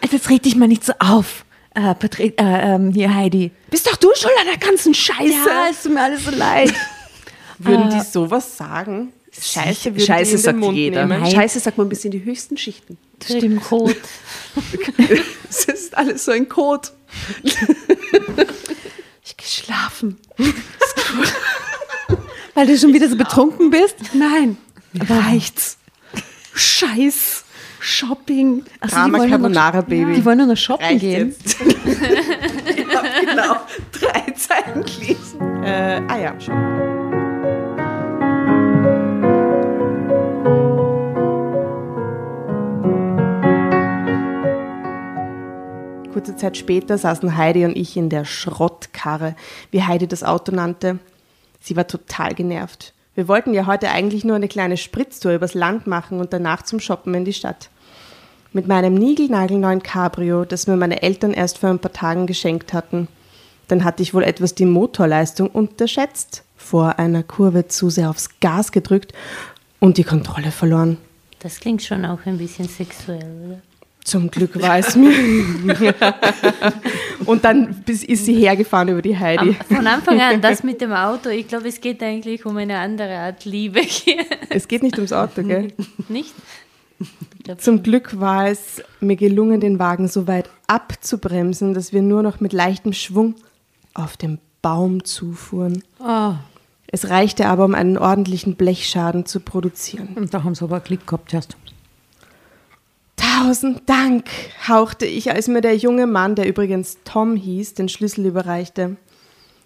Also jetzt red dich mal nicht so auf, äh, Patri äh, ähm, hier Heidi. Bist doch du schuld an der ganzen Scheiße. Ja, es tut mir alles so leid. Würden die sowas sagen? Scheiße würde Scheiße die in den sagt Mund jeder. nehmen. Scheiße sagt man bis in die höchsten Schichten. Stimmt. Code. Es ist alles so ein Code. ich geschlafen. Weil du schon wieder so betrunken bist? Nein. Reicht's. Scheiß. Shopping. Ach so, Drama die wollen nur noch- Carbonara Baby. Die wollen nur noch shoppen Reicht gehen. Ich hab genau drei Zeilen gelesen. Äh, ah ja, schon. Kurze Zeit später saßen Heidi und ich in der Schrottkarre, wie Heidi das Auto nannte. Sie war total genervt. Wir wollten ja heute eigentlich nur eine kleine Spritztour übers Land machen und danach zum Shoppen in die Stadt. Mit meinem niegelnagelneuen Cabrio, das mir meine Eltern erst vor ein paar Tagen geschenkt hatten. Dann hatte ich wohl etwas die Motorleistung unterschätzt, vor einer Kurve zu sehr aufs Gas gedrückt und die Kontrolle verloren. Das klingt schon auch ein bisschen sexuell, oder? Zum Glück war es mir. und dann ist sie hergefahren über die Heidi. Von Anfang an, das mit dem Auto, ich glaube, es geht eigentlich um eine andere Art Liebe hier. Es geht nicht ums Auto, gell? Nicht? Zum Glück war es mir gelungen, den Wagen so weit abzubremsen, dass wir nur noch mit leichtem Schwung auf den Baum zufuhren. Oh, Es reichte aber, um einen ordentlichen Blechschaden zu produzieren. und da haben sie aber Glück gehabt erst. Tausend Dank, hauchte ich, als mir der junge Mann, der übrigens Tom hieß, den Schlüssel überreichte.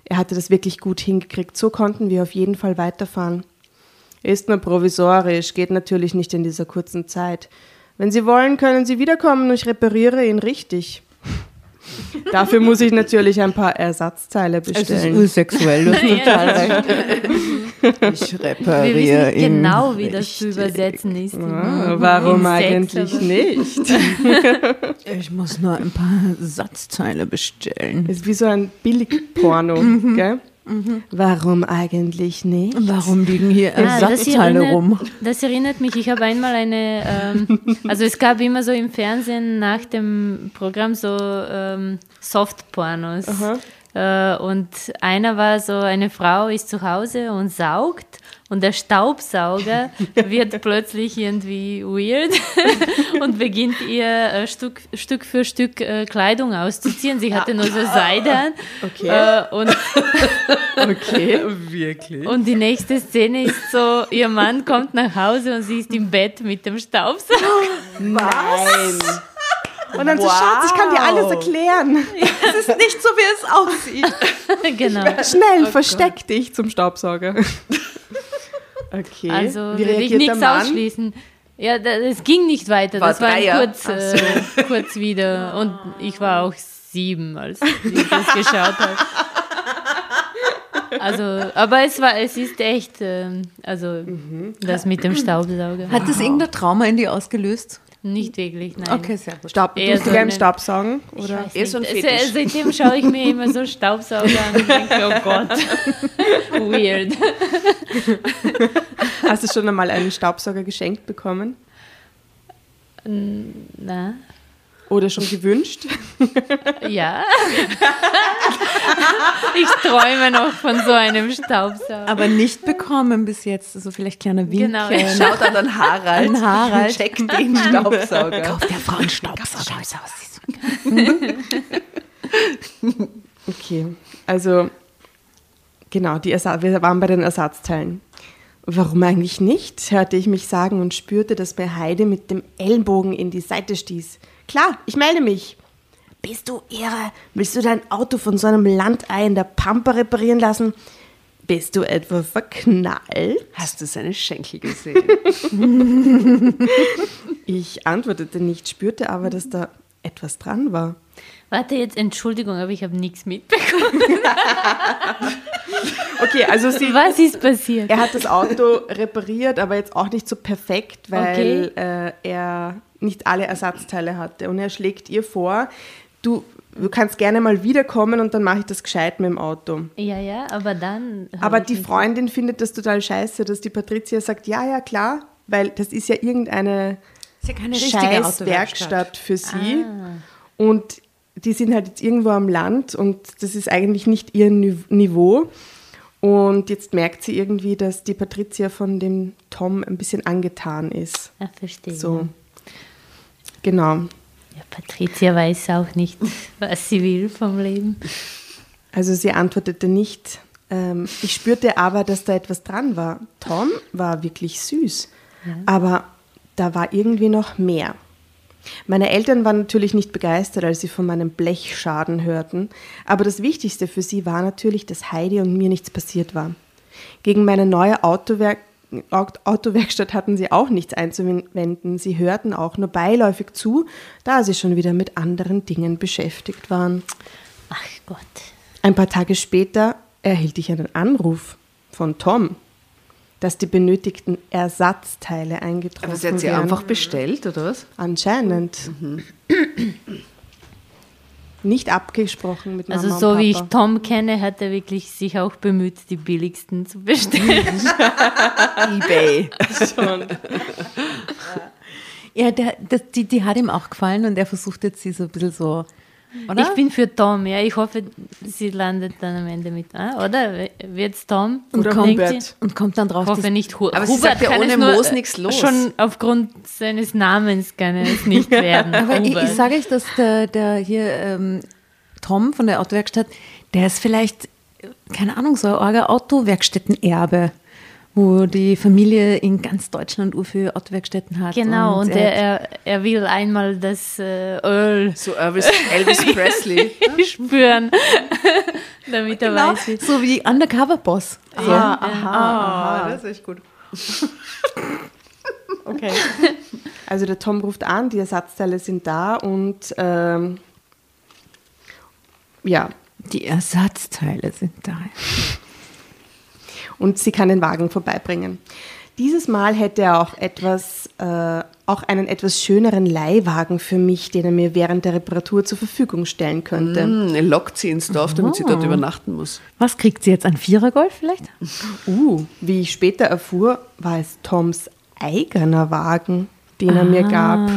Er hatte das wirklich gut hingekriegt. So konnten wir auf jeden Fall weiterfahren. Ist nur provisorisch, geht natürlich nicht in dieser kurzen Zeit. Wenn Sie wollen, können Sie wiederkommen und ich repariere ihn richtig. Dafür muss ich natürlich ein paar Ersatzteile bestellen. ursexuell, du hast total recht. Ich wir repariere wissen ihn. genau, wie das zu übersetzen ist. Ah, warum Sex, eigentlich nicht? Ich muss nur ein paar Satzteile bestellen. Ist wie so ein Billigporno, gell? Warum eigentlich nicht? Warum liegen hier Ersatzteile erinnert, rum? Das erinnert mich, ich habe einmal eine, ähm, also es gab immer so im Fernsehen nach dem Programm so ähm, Softpornos. Äh, und einer war so, eine Frau ist zu Hause und saugt und der Staubsauger wird plötzlich irgendwie weird und beginnt ihr äh, Stück, Stück für Stück äh, Kleidung auszuziehen. Sie hatte nur so Seide an. Okay. Äh, und Okay. Wirklich? und die nächste Szene ist so, ihr Mann kommt nach Hause und sie ist im Bett mit dem Staubsauger. Nein. Und dann so, Schatz, ich kann dir alles erklären. Es ist nicht so, wie es aussieht. genau. Schnell, versteck dich zum Staubsauger. Okay. Also Wie will ich nichts ausschließen. Ja, es ging nicht weiter. War das war ein kurz, äh, kurz wieder. Und ich war auch sieben, als ich das geschaut habe. Also, aber es war, es ist echt, ähm, also das mit dem Staubsauger. Hat das irgendein Trauma in dir ausgelöst? Nicht wirklich, nein. Okay, sehr gut. Staub, Eher tust so du gerne Staubsaugen? Ich Oder? Eher so ein. Fetisch. Se- Seitdem schaue ich mir immer so Staubsauger an und denke, oh Gott, weird. Hast du schon einmal einen Staubsauger geschenkt bekommen? Na, Oder schon gewünscht? ja. ich träume noch von so einem Staubsauger. Aber nicht bekommen bis jetzt. Also vielleicht kleiner Wink. Genau, ja. Schaut dann an Harald. An Harald. Checkt den Staubsauger. Kauft der Frau einen Staubsauger. Okay, also genau, die Ersa wir waren bei den Ersatzteilen. Warum eigentlich nicht, hörte ich mich sagen und spürte, dass mir Heide mit dem Ellenbogen in die Seite stieß. Klar, ich melde mich. Bist du irre? Willst du dein Auto von so einem Landei in der Pampa reparieren lassen? Bist du etwa verknallt? Hast du seine Schenkel gesehen? Ich antwortete nicht, spürte aber, dass da etwas dran war. Warte jetzt, Entschuldigung, aber ich habe nichts mitbekommen. Okay, also sie, Was ist passiert? Er hat das Auto repariert, aber jetzt auch nicht so perfekt, weil äh, er nicht alle Ersatzteile hatte. Und er schlägt ihr vor, du, du kannst gerne mal wiederkommen und dann mache ich das gescheit mit dem Auto. Ja, ja, aber dann. Aber die Freundin findet das total scheiße, dass die Patricia sagt, ja, ja, klar, weil das ist ja irgendeine ist ja keine richtige scheiß Autowerkstatt. Werkstatt für sie. Ah. Und die sind halt jetzt irgendwo am Land und das ist eigentlich nicht ihr Ni- Niveau. Und jetzt merkt sie irgendwie, dass die Patricia von dem Tom ein bisschen angetan ist. Ja, verstehe. So. Genau. Ja, Patricia weiß auch nicht, was sie will vom Leben. Also sie antwortete nicht. Ähm, ich spürte aber, dass da etwas dran war. Tom war wirklich süß, aber da war irgendwie noch mehr. Meine Eltern waren natürlich nicht begeistert, als sie von meinem Blechschaden hörten, aber das Wichtigste für sie war natürlich, dass Heidi und mir nichts passiert war. Gegen meine neue Autowerk Autowerkstatt hatten sie auch nichts einzuwenden. Sie hörten auch nur beiläufig zu, da sie schon wieder mit anderen Dingen beschäftigt waren. Ach Gott. Ein paar Tage später erhielt ich einen Anruf von Tom, dass die benötigten Ersatzteile eingetroffen Aber sie hat sie wären. einfach bestellt, oder was? Anscheinend. Nicht abgesprochen mit Mama Also und so Papa. wie ich Tom kenne, hat er wirklich sich auch bemüht, die billigsten zu bestellen. Ebay. Ja, der, das, die, die hat ihm auch gefallen und er versucht jetzt sie so ein bisschen so, oder? Ich bin für Tom, ja. Ich hoffe, sie landet dann am Ende mit, ah, oder? Wird's Tom? Oder Denkt Hubert. sie? und kommt dann drauf, Ich hoffe nicht Hu Aber sie Hubert sagt ja, kann ohne es Moos nichts los. Schon aufgrund seines Namens kann es nicht werden. aber ich, ich sage euch, dass der, der hier ähm, Tom von der Autowerkstatt, der ist vielleicht, keine Ahnung, so ein Autowerkstättenerbe, wo die Familie in ganz Deutschland Urführ Autowerkstätten hat. Genau, und, er er, er, er will einmal das äh, Öl So Elvis, Elvis Presley. spüren, damit er genau, weiß, wie so wie Undercover-Boss. So. Ah, aha, aha. das ist echt gut. Okay. Also der Tom ruft an, die Ersatzteile sind da und ähm, ja, Die Ersatzteile sind da. Und sie kann den Wagen vorbeibringen. Dieses Mal hätte er auch etwas, äh, auch einen etwas schöneren Leihwagen für mich, den er mir während der Reparatur zur Verfügung stellen könnte. Hm, er lockt sie ins Dorf, damit sie dort übernachten muss. Was kriegt sie jetzt? Ein Vierergolf vielleicht? Uh, wie ich später erfuhr, war es Toms eigener Wagen, den er mir gab.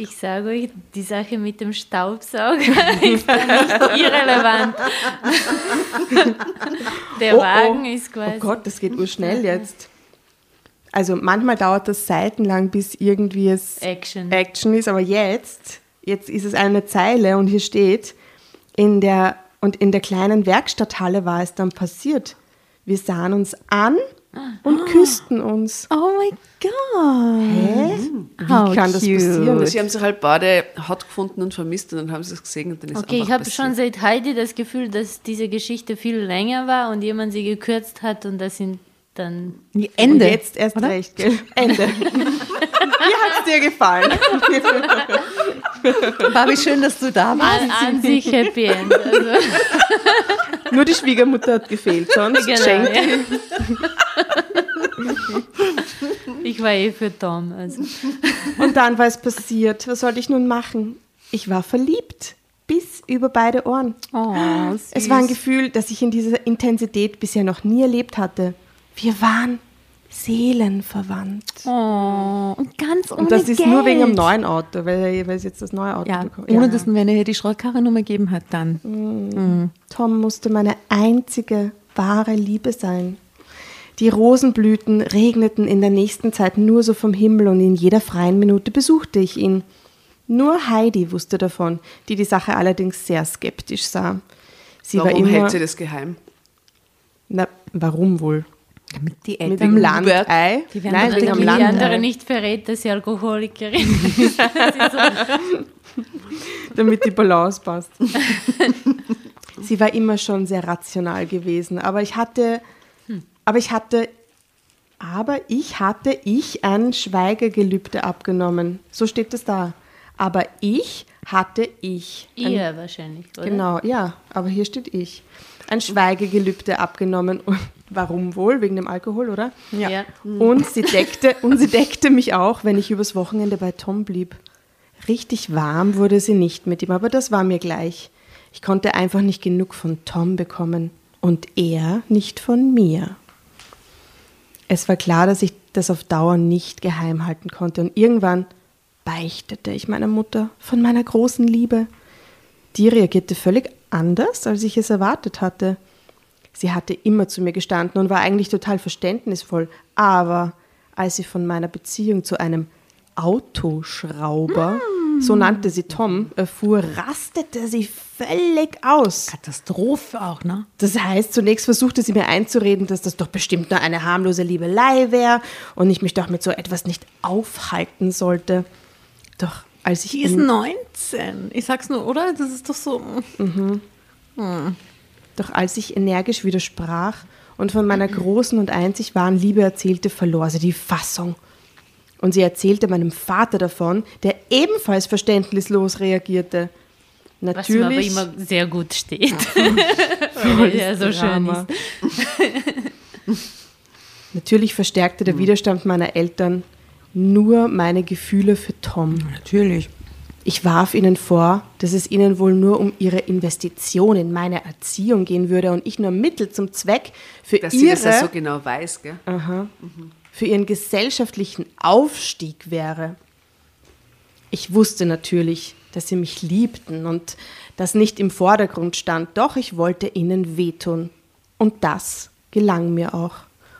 Ich sage euch, die Sache mit dem Staubsauger ist nicht irrelevant. Der Oh, oh. Wagen ist quasi. Oh Gott, das geht urschnell jetzt. Also manchmal dauert das seitenlang, bis irgendwie es Action. Action ist, aber jetzt, jetzt ist es eine Zeile und hier steht, in der, und in der kleinen Werkstatthalle war es dann passiert. Wir sahen uns an und küssten uns. Oh mein Gott. Hä? Wie How kann das cute. passieren? Sie haben sich halt beide hot gefunden und vermisst und dann haben sie es gesehen und dann ist Okay, ich habe schon seit Heidi das Gefühl, dass diese Geschichte viel länger war und jemand sie gekürzt hat und das sind dann. Die Und Ende. jetzt erst recht, gell? Ende. Wie hat es dir gefallen? Barbie, schön, dass du da warst. An, an sich Happy End. Also, Nur die Schwiegermutter hat gefehlt, sonst genau, geschenkt. ja. Ich war eh für Tom. Also. Und dann war es passiert. Was sollte ich nun machen? Ich war verliebt. Bis über beide Ohren. Oh, Es war ein Gefühl, das ich in dieser Intensität bisher noch nie erlebt hatte. Wir waren seelenverwandt. Oh, und ganz ohne Und das ist Geld. nur wegen dem neuen Auto, weil, weil es jetzt das neue Auto Ja, bekommt. ohne dass wenn er die Schrottkarre-Nummer gegeben hat, dann. Tom musste meine einzige wahre Liebe sein. Die Rosenblüten regneten in der nächsten Zeit nur so vom Himmel und in jeder freien Minute besuchte ich ihn. Nur Heidi wusste davon, die die Sache allerdings sehr skeptisch sah. Sie Warum war immer. hält sie das geheim? Na, warum wohl? Damit die Mit Eltern. dem Landei? Die werden Nein, Die Landei. andere nicht verrät, dass sie Alkoholikerin ist. Damit die Balance passt. Sie war immer schon sehr rational gewesen, aber ich hatte, aber ich hatte, aber ich hatte ich ein Schweigegelübde abgenommen. So steht es da. Aber ich hatte ich. Ein, ihr wahrscheinlich, oder? Genau, ja, aber hier steht ich. Ein Schweigegelübde abgenommen. Und warum wohl? Wegen dem Alkohol, oder? Ja. Und sie deckte, und sie deckte mich auch, wenn ich übers Wochenende bei Tom blieb. Richtig warm wurde sie nicht mit ihm, aber das war mir gleich. Ich konnte einfach nicht genug von Tom bekommen und er nicht von mir. Es war klar, dass ich das auf Dauer nicht geheim halten konnte und irgendwann beichtete ich meiner Mutter von meiner großen Liebe. Die reagierte völlig anders, als ich es erwartet hatte. Sie hatte immer zu mir gestanden und war eigentlich total verständnisvoll. Aber als sie von meiner Beziehung zu einem Autoschrauber, so nannte sie Tom, erfuhr, rastete sie völlig aus. Katastrophe auch, ne? Das heißt, zunächst versuchte sie mir einzureden, dass das doch bestimmt nur eine harmlose Liebelei wäre und ich mich doch mit so etwas nicht aufhalten sollte. Doch als ich Die ist in- 19. Ich sag's nur, oder? Das ist doch so. Doch als ich energisch widersprach und von meiner großen und einzig wahren Liebe erzählte, verlor sie die Fassung. Und sie erzählte meinem Vater davon, der ebenfalls verständnislos reagierte. Was ihm aber Natürlich, immer sehr gut steht. Weil er so schön Drama. ist. natürlich verstärkte der Widerstand meiner Eltern nur meine Gefühle für Tom. Natürlich. Ich warf ihnen vor, dass es ihnen wohl nur um ihre Investition in meine Erziehung gehen würde und ich nur Mittel zum Zweck für Dass sie ihre das ja so genau weiß, gell? für ihren gesellschaftlichen Aufstieg wäre. Ich wusste natürlich, dass sie mich liebten und das nicht im Vordergrund stand, doch ich wollte ihnen wehtun. Und das gelang mir auch.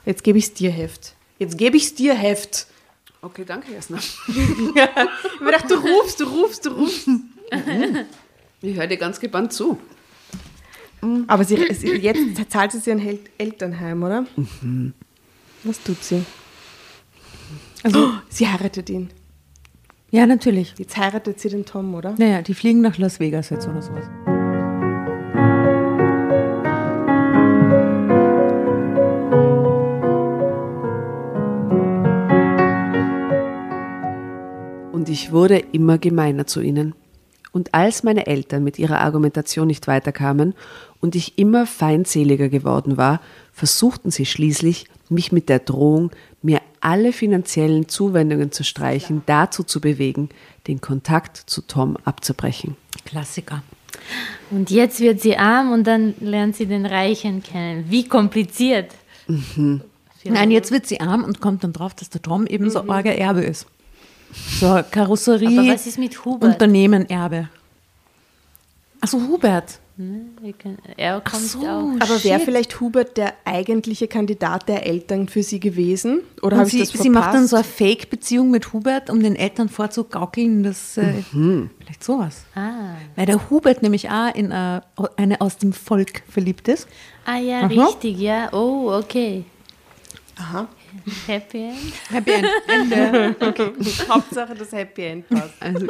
Jetzt gebe ich's dir Heft. Jetzt gebe ich's dir Heft. Okay, danke, Jasna. Ich hab mir gedacht, du rufst, du rufst, du rufst. Ich höre dir ganz gebannt zu. Aber sie, sie, jetzt zahlt sie ihren Hel Elternheim, oder? Was tut sie? Also, sie heiratet ihn. Ja, natürlich. Jetzt heiratet sie den Tom, oder? Naja, die fliegen nach Las Vegas jetzt oder sowas. Und ich wurde immer gemeiner zu ihnen. Und als meine Eltern mit ihrer Argumentation nicht weiterkamen und ich immer feindseliger geworden war, versuchten sie schließlich, mich mit der Drohung, mir alle finanziellen Zuwendungen zu streichen, dazu zu bewegen, den Kontakt zu Tom abzubrechen. Klassiker. Und jetzt wird sie arm und dann lernt sie den Reichen kennen. Wie kompliziert. Nein, jetzt wird sie arm und kommt dann drauf, dass der Tom eben so arger Erbe ist. So, Karosserie, Aber was ist mit Hubert? Unternehmen, Erbe. Achso, Hubert. Er kommt so. auch. Aber wäre vielleicht Hubert der eigentliche Kandidat der Eltern für sie gewesen? Oder habe ich sie, das verpasst? sie macht dann so eine Fake-Beziehung mit Hubert, um den Eltern vorzugaukeln, dass äh, vielleicht sowas. Ah. Weil der Hubert nämlich auch in äh, eine aus dem Volk verliebt ist. ah ja, Aha. richtig, ja. Oh, okay. Aha. Happy End. Happy End. Ende. Hauptsache das Happy End passt. Also,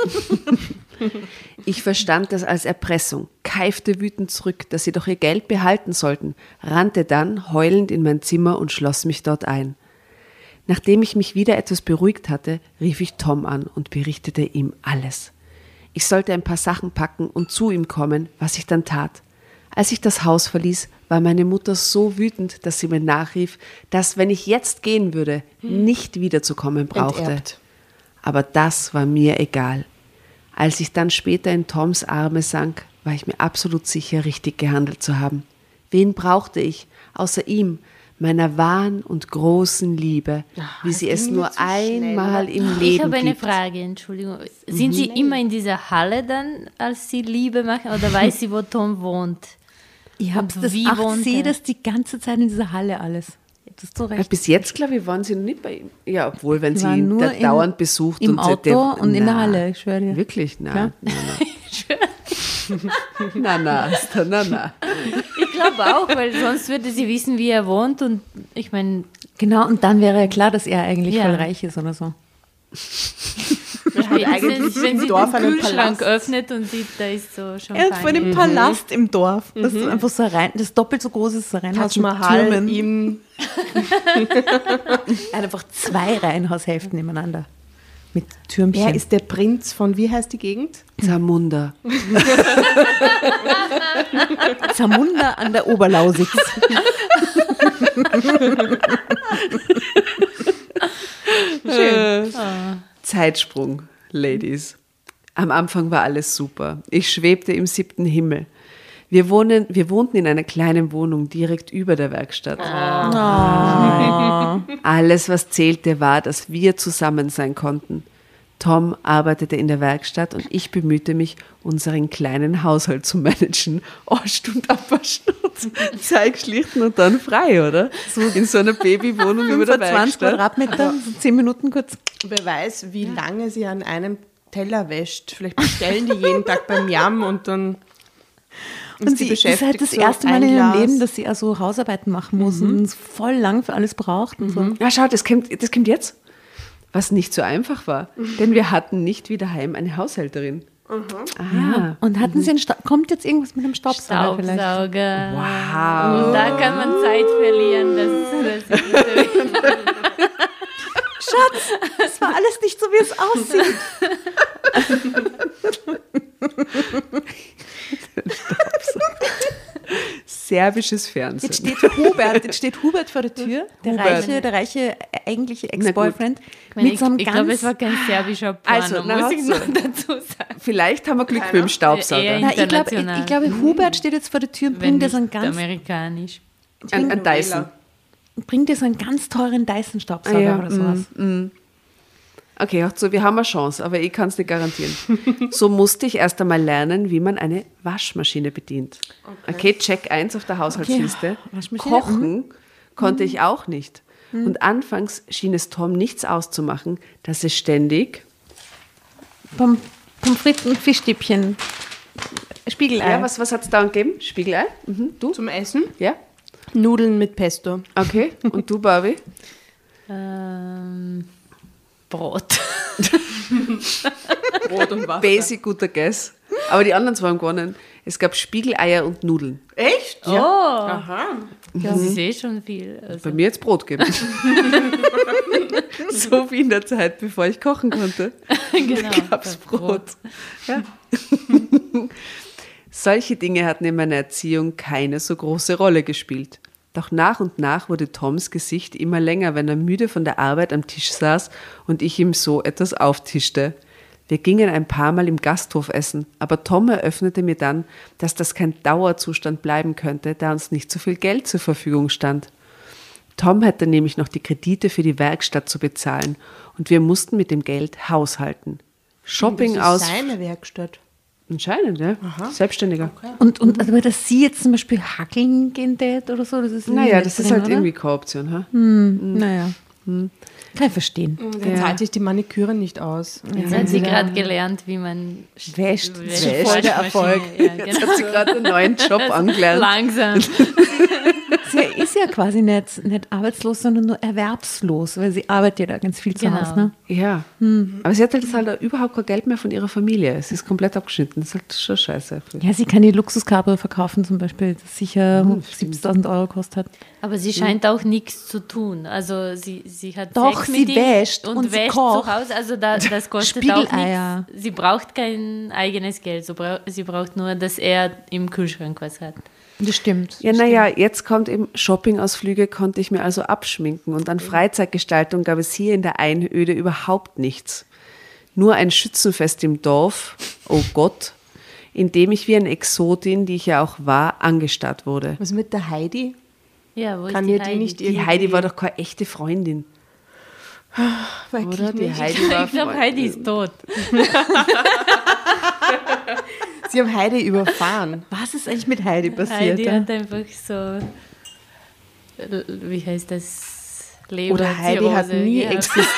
ich verstand das als Erpressung, keifte wütend zurück, dass sie doch ihr Geld behalten sollten, rannte dann heulend in mein Zimmer und schloss mich dort ein. Nachdem ich mich wieder etwas beruhigt hatte, rief ich Tom an und berichtete ihm alles. Ich sollte ein paar Sachen packen und zu ihm kommen, was ich dann tat. Als ich das Haus verließ, war meine Mutter so wütend, dass sie mir nachrief, dass, wenn ich jetzt gehen würde, nicht wiederzukommen brauchte. Enterbt. Aber das war mir egal. Als ich dann später in Toms Arme sank, war ich mir absolut sicher, richtig gehandelt zu haben. Wen brauchte ich, außer ihm, meiner wahren und großen Liebe, wie sie es nur schnell, einmal oder? im Leben Ich habe eine gibt. Frage, Entschuldigung. Sind Sie immer in dieser Halle dann, als Sie Liebe machen, oder weiß sie, wo Tom wohnt? Ich hab's Und das, wie ach, sehe das die ganze Zeit in dieser Halle alles. Das ist so Ja, recht. Bis jetzt, glaube ich, waren sie noch nicht bei ihm. Ja, obwohl, wenn sie waren ihn da in- dauernd besucht. im und sie- Auto und in der Na, Halle, ich schwöre dir. Wirklich? Na, Ja. na, na. na, na, na, na. Ich glaube auch, weil sonst würde sie wissen, wie er wohnt. Und ich meine, Genau, und dann wäre ja klar, dass er eigentlich Ja. voll reich ist oder so. eigentlich wenn, sie Dorf den Kühlschrank Palast. öffnet und sieht, da ist so schon Er ist vor dem Palast im Dorf. Das ist einfach so rein, das ist doppelt so groß ist ein Reihenhaus mit Türmen. im Er hat einfach zwei Reihenhaushälften nebeneinander. Mit Türmchen. Er ist der Prinz von, wie heißt die Gegend? Zamunda. Zamunda an der Oberlausitz. Zeitsprung, Ladies. Am Anfang war alles super. Ich schwebte im siebten Himmel. Wir, wohnen, wir wohnten in einer kleinen Wohnung direkt über der Werkstatt. Alles, was zählte, war, dass wir zusammen sein konnten. Tom arbeitete in der Werkstatt und ich bemühte mich, unseren kleinen Haushalt zu managen. Oh, Stund abwaschen und zeig schlichten und dann frei, oder? So in so einer Babywohnung über der 20 Werkstatt. Quadratmeter, so 10 Minuten kurz. Wer weiß, wie lange sie an einem Teller wäscht. Vielleicht bestellen die jeden Tag beim Jam und dann Und sie ist halt das erste Mal in ihrem Leben, dass sie also Hausarbeiten machen muss und es voll lang für alles braucht und so. Ja, schau, das kommt, das kommt jetzt. Was nicht so einfach war, denn wir hatten nicht wie daheim eine Haushälterin. Ah, Und hatten sie einen Sta kommt jetzt irgendwas mit einem Staubsauger vielleicht? Staubsauger. wow. Und da kann man Zeit verlieren. Das, das Schatz, das war alles nicht so, wie es aussieht. Serbisches Fernsehen. Jetzt steht Hubert, jetzt steht Hubert vor der Tür, der Hubert. reiche, der reiche eigentliche Ex-Boyfriend mit so einem ich, ich glaube, es war kein serbischer Porno, Also, na, muss ich noch dazu sagen. Vielleicht haben wir Glück mit dem Staubsauger. Na, ich glaube, ich, ich glaube, Hubert steht jetzt vor der Tür und bringt dir so einen ganz, amerikanisch. Ein, ein Dyson. bringt dir so einen ganz teuren Dyson-Staubsauger Ah, ja, oder sowas. Okay, so, wir haben eine Chance, aber ich kann es nicht garantieren. so musste ich erst einmal lernen, wie man eine Waschmaschine bedient. Okay, Check 1 auf der Haushaltsliste. Okay, Waschmaschine, mhm. Kochen konnte ich auch nicht. Und anfangs schien es Tom nichts auszumachen, dass es ständig, Pom Pommes frites und Fischstäbchen, Spiegelei. ja, was, was hat es da gegeben? Spiegelei? Mhm. Du? Zum Essen Ja? Nudeln mit Pesto. Okay. Und du, Barbie? Ähm, Brot. Brot und Wasser. Basic guter Guess. Aber die anderen zwei haben gewonnen. Es gab Spiegeleier und Nudeln. Echt? Oh, Aha. das ist eh schon viel. Also, Bei mir jetzt Brot geben. so wie in der Zeit, bevor ich kochen konnte. genau, gab's Brot. Ja. Solche Dinge hatten in meiner Erziehung keine so große Rolle gespielt. Doch nach und nach wurde Toms Gesicht immer länger, wenn er müde von der Arbeit am Tisch saß und ich ihm so etwas auftischte. Wir gingen ein paar Mal im Gasthof essen, aber Tom eröffnete mir dann, dass das kein Dauerzustand bleiben könnte, da uns nicht so viel Geld zur Verfügung stand. Tom hatte nämlich noch die Kredite für die Werkstatt zu bezahlen und wir mussten mit dem Geld haushalten. Shopping das ist aus. seine Werkstatt. Anscheinend, ja. Selbstständiger. Und, und aber dass sie jetzt zum Beispiel hackeln gehen tät oder so, das ist Naja, das ist drin, halt oder? irgendwie keine Option. Ha? Naja. Kann ich verstehen. Dann zahlt sich die Maniküre nicht aus. Jetzt hat sie gerade gelernt, wie man Wäscht. wäscht. Voll der Erfolg. Ja, Jetzt genau. hat sie gerade einen neuen Job angelernt. Langsam. Sie ist ja quasi nicht, nicht arbeitslos, sondern nur erwerbslos, weil sie arbeitet ja da ganz viel zu Genau. Hause. Ne? Ja. Aber sie hat halt, jetzt halt überhaupt kein Geld mehr von ihrer Familie. Es ist komplett abgeschnitten. Das ist halt schon scheiße. Ja, sie kann die Luxuskabel verkaufen zum Beispiel, das sicher 70.000 Euro kostet. Aber sie scheint auch nichts zu tun. Also sie, sie hat Doch, Sex sie wäscht und, und sie wäscht kocht. zu Hause. Also da, das kostet auch Spiegeleier. nichts. Sie braucht kein eigenes Geld. Sie braucht nur, dass er im Kühlschrank was hat. Das stimmt. Ja, naja, jetzt kommt eben Shoppingausflüge, konnte ich mir also abschminken. Und an Freizeitgestaltung gab es hier in der Einöde überhaupt nichts. Nur ein Schützenfest im Dorf, oh Gott, in dem ich wie eine Exotin, die ich ja auch war, angestarrt wurde. Was mit der Heidi? Ja, wo Kann ist die ihr die Heidi? nicht Die. Heidi war doch keine echte Freundin, Wirklich oder? Die. Heidi war Ich glaube. Heidi ist tot. Sie haben Heidi überfahren. Was ist eigentlich mit Heidi passiert? Heidi ja? hat einfach so, äh, wie heißt das? Leber Oder Heidi hat nie gehabt. existiert.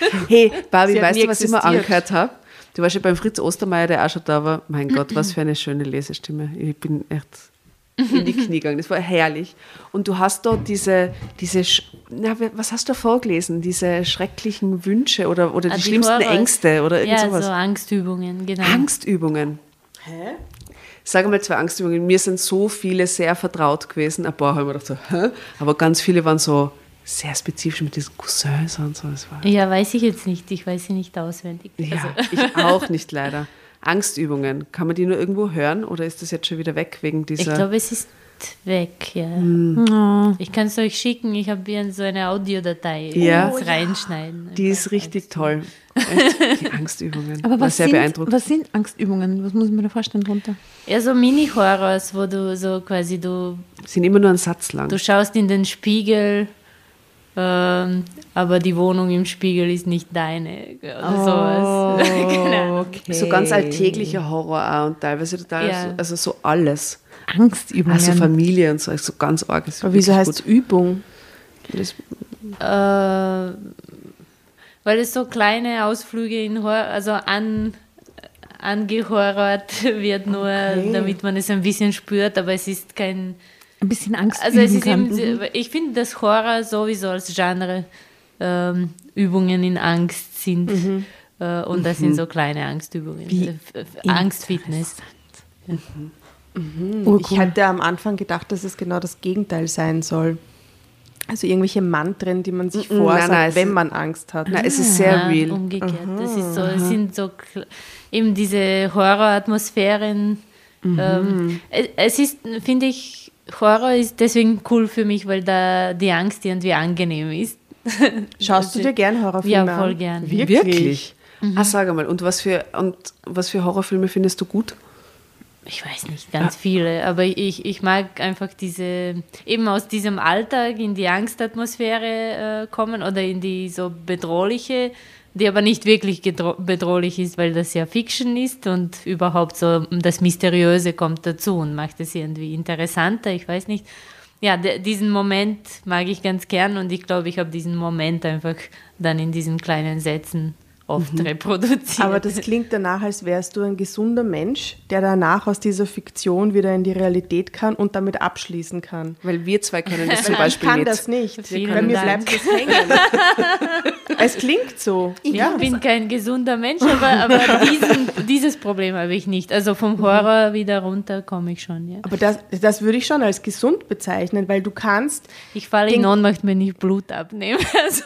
Hey, Barbie, weißt du, was ich mir angehört habe? Du warst ja beim Fritz Ostermeier, der auch schon da war. Mein Gott, was für eine schöne Lesestimme. Ich bin echt in die Knie gegangen. Das war herrlich. Und du hast dort diese, diese na, was hast du vorgelesen? Diese schrecklichen Wünsche oder, oder die, Ah, die schlimmsten Horror- Ängste oder irgend Ja, sowas. so Angstübungen, genau. Angstübungen. Hä? Sag mal zwei Angstübungen. Mir sind so viele sehr vertraut gewesen. Ein paar haben wir gedacht so, hä? Aber ganz viele waren so sehr spezifisch mit diesen Cousins und so. Das war Ja, weiß ich jetzt nicht. Ich weiß sie nicht auswendig. Ja, Also, ich auch nicht leider. Angstübungen, kann man die nur irgendwo hören oder ist das jetzt schon wieder weg wegen ich dieser? glaube, es ist weg, ja. Hm. Ich kann es euch schicken. Ich habe hier so eine Audiodatei. Ja. Das reinschneiden. die ist richtig toll. Echt, die Angstübungen. Aber War was sehr sind, beeindruckend. was sind Angstübungen? Was muss ich mir da vorstellen drunter? Ja, so Mini-Horrors, wo du so quasi, du, Sind immer nur ein Satz lang. du schaust in den Spiegel ähm, aber die Wohnung im Spiegel ist nicht deine oder sowas. genau. okay. So ganz alltäglicher Horror auch und teilweise total, Ja. so, also so alles. Angstübungen. Also Familie und so, so ganz arg. ist Aber wieso heißt es Übung? Das, Äh, weil es so kleine Ausflüge in Hor also an, angehorrort wird, nur damit man es ein bisschen spürt, aber es ist kein. Ein bisschen Angst Also es üben ist kann. eben, ich finde, dass Horror sowieso als Genre ähm, Übungen in Angst sind. Äh, und das sind so kleine Angstübungen. Wie Äh, f- f- Angstfitness. Ich hätte am Anfang gedacht, dass es genau das Gegenteil sein soll. Also irgendwelche Mantren, die man sich vorsagt, nein, nein, wenn man Angst hat. nein, es ist sehr Ja, real. Umgekehrt. Das ist so, es sind so eben diese Horroratmosphären. Ähm, es- es ist, finde ich, Horror ist deswegen cool für mich, weil da die Angst irgendwie angenehm ist. Schaust du dir gern Horrorfilme Ja, an? voll gern. Wirklich? Ah, sag einmal, und was für und was für Horrorfilme findest du gut? Ich weiß nicht, ganz viele, aber ich, ich mag einfach diese, eben aus diesem Alltag in die Angstatmosphäre äh, kommen oder in die so bedrohliche, die aber nicht wirklich bedrohlich ist, weil das ja Fiction ist und überhaupt so das Mysteriöse kommt dazu und macht es irgendwie interessanter, ich weiß nicht. Ja, diesen Moment mag ich ganz gern und ich glaube, ich habe diesen Moment einfach dann in diesen kleinen Sätzen oft reproduziert. Aber das klingt danach, als wärst du ein gesunder Mensch, der danach aus dieser Fiktion wieder in die Realität kann und damit abschließen kann. Weil wir zwei können das zum ich Beispiel kann nicht. das nicht. Vielen Bei mir Dank. bleibt das hängen. es klingt so. Ich bin kein gesunder Mensch, aber, aber diesen, dieses Problem habe ich nicht. Also vom Horror wieder runter komme ich schon, ja. Aber das, das würde ich schon als gesund bezeichnen, weil du kannst Ich falle in Ohnmacht, wenn ich Blut abnehme. Also,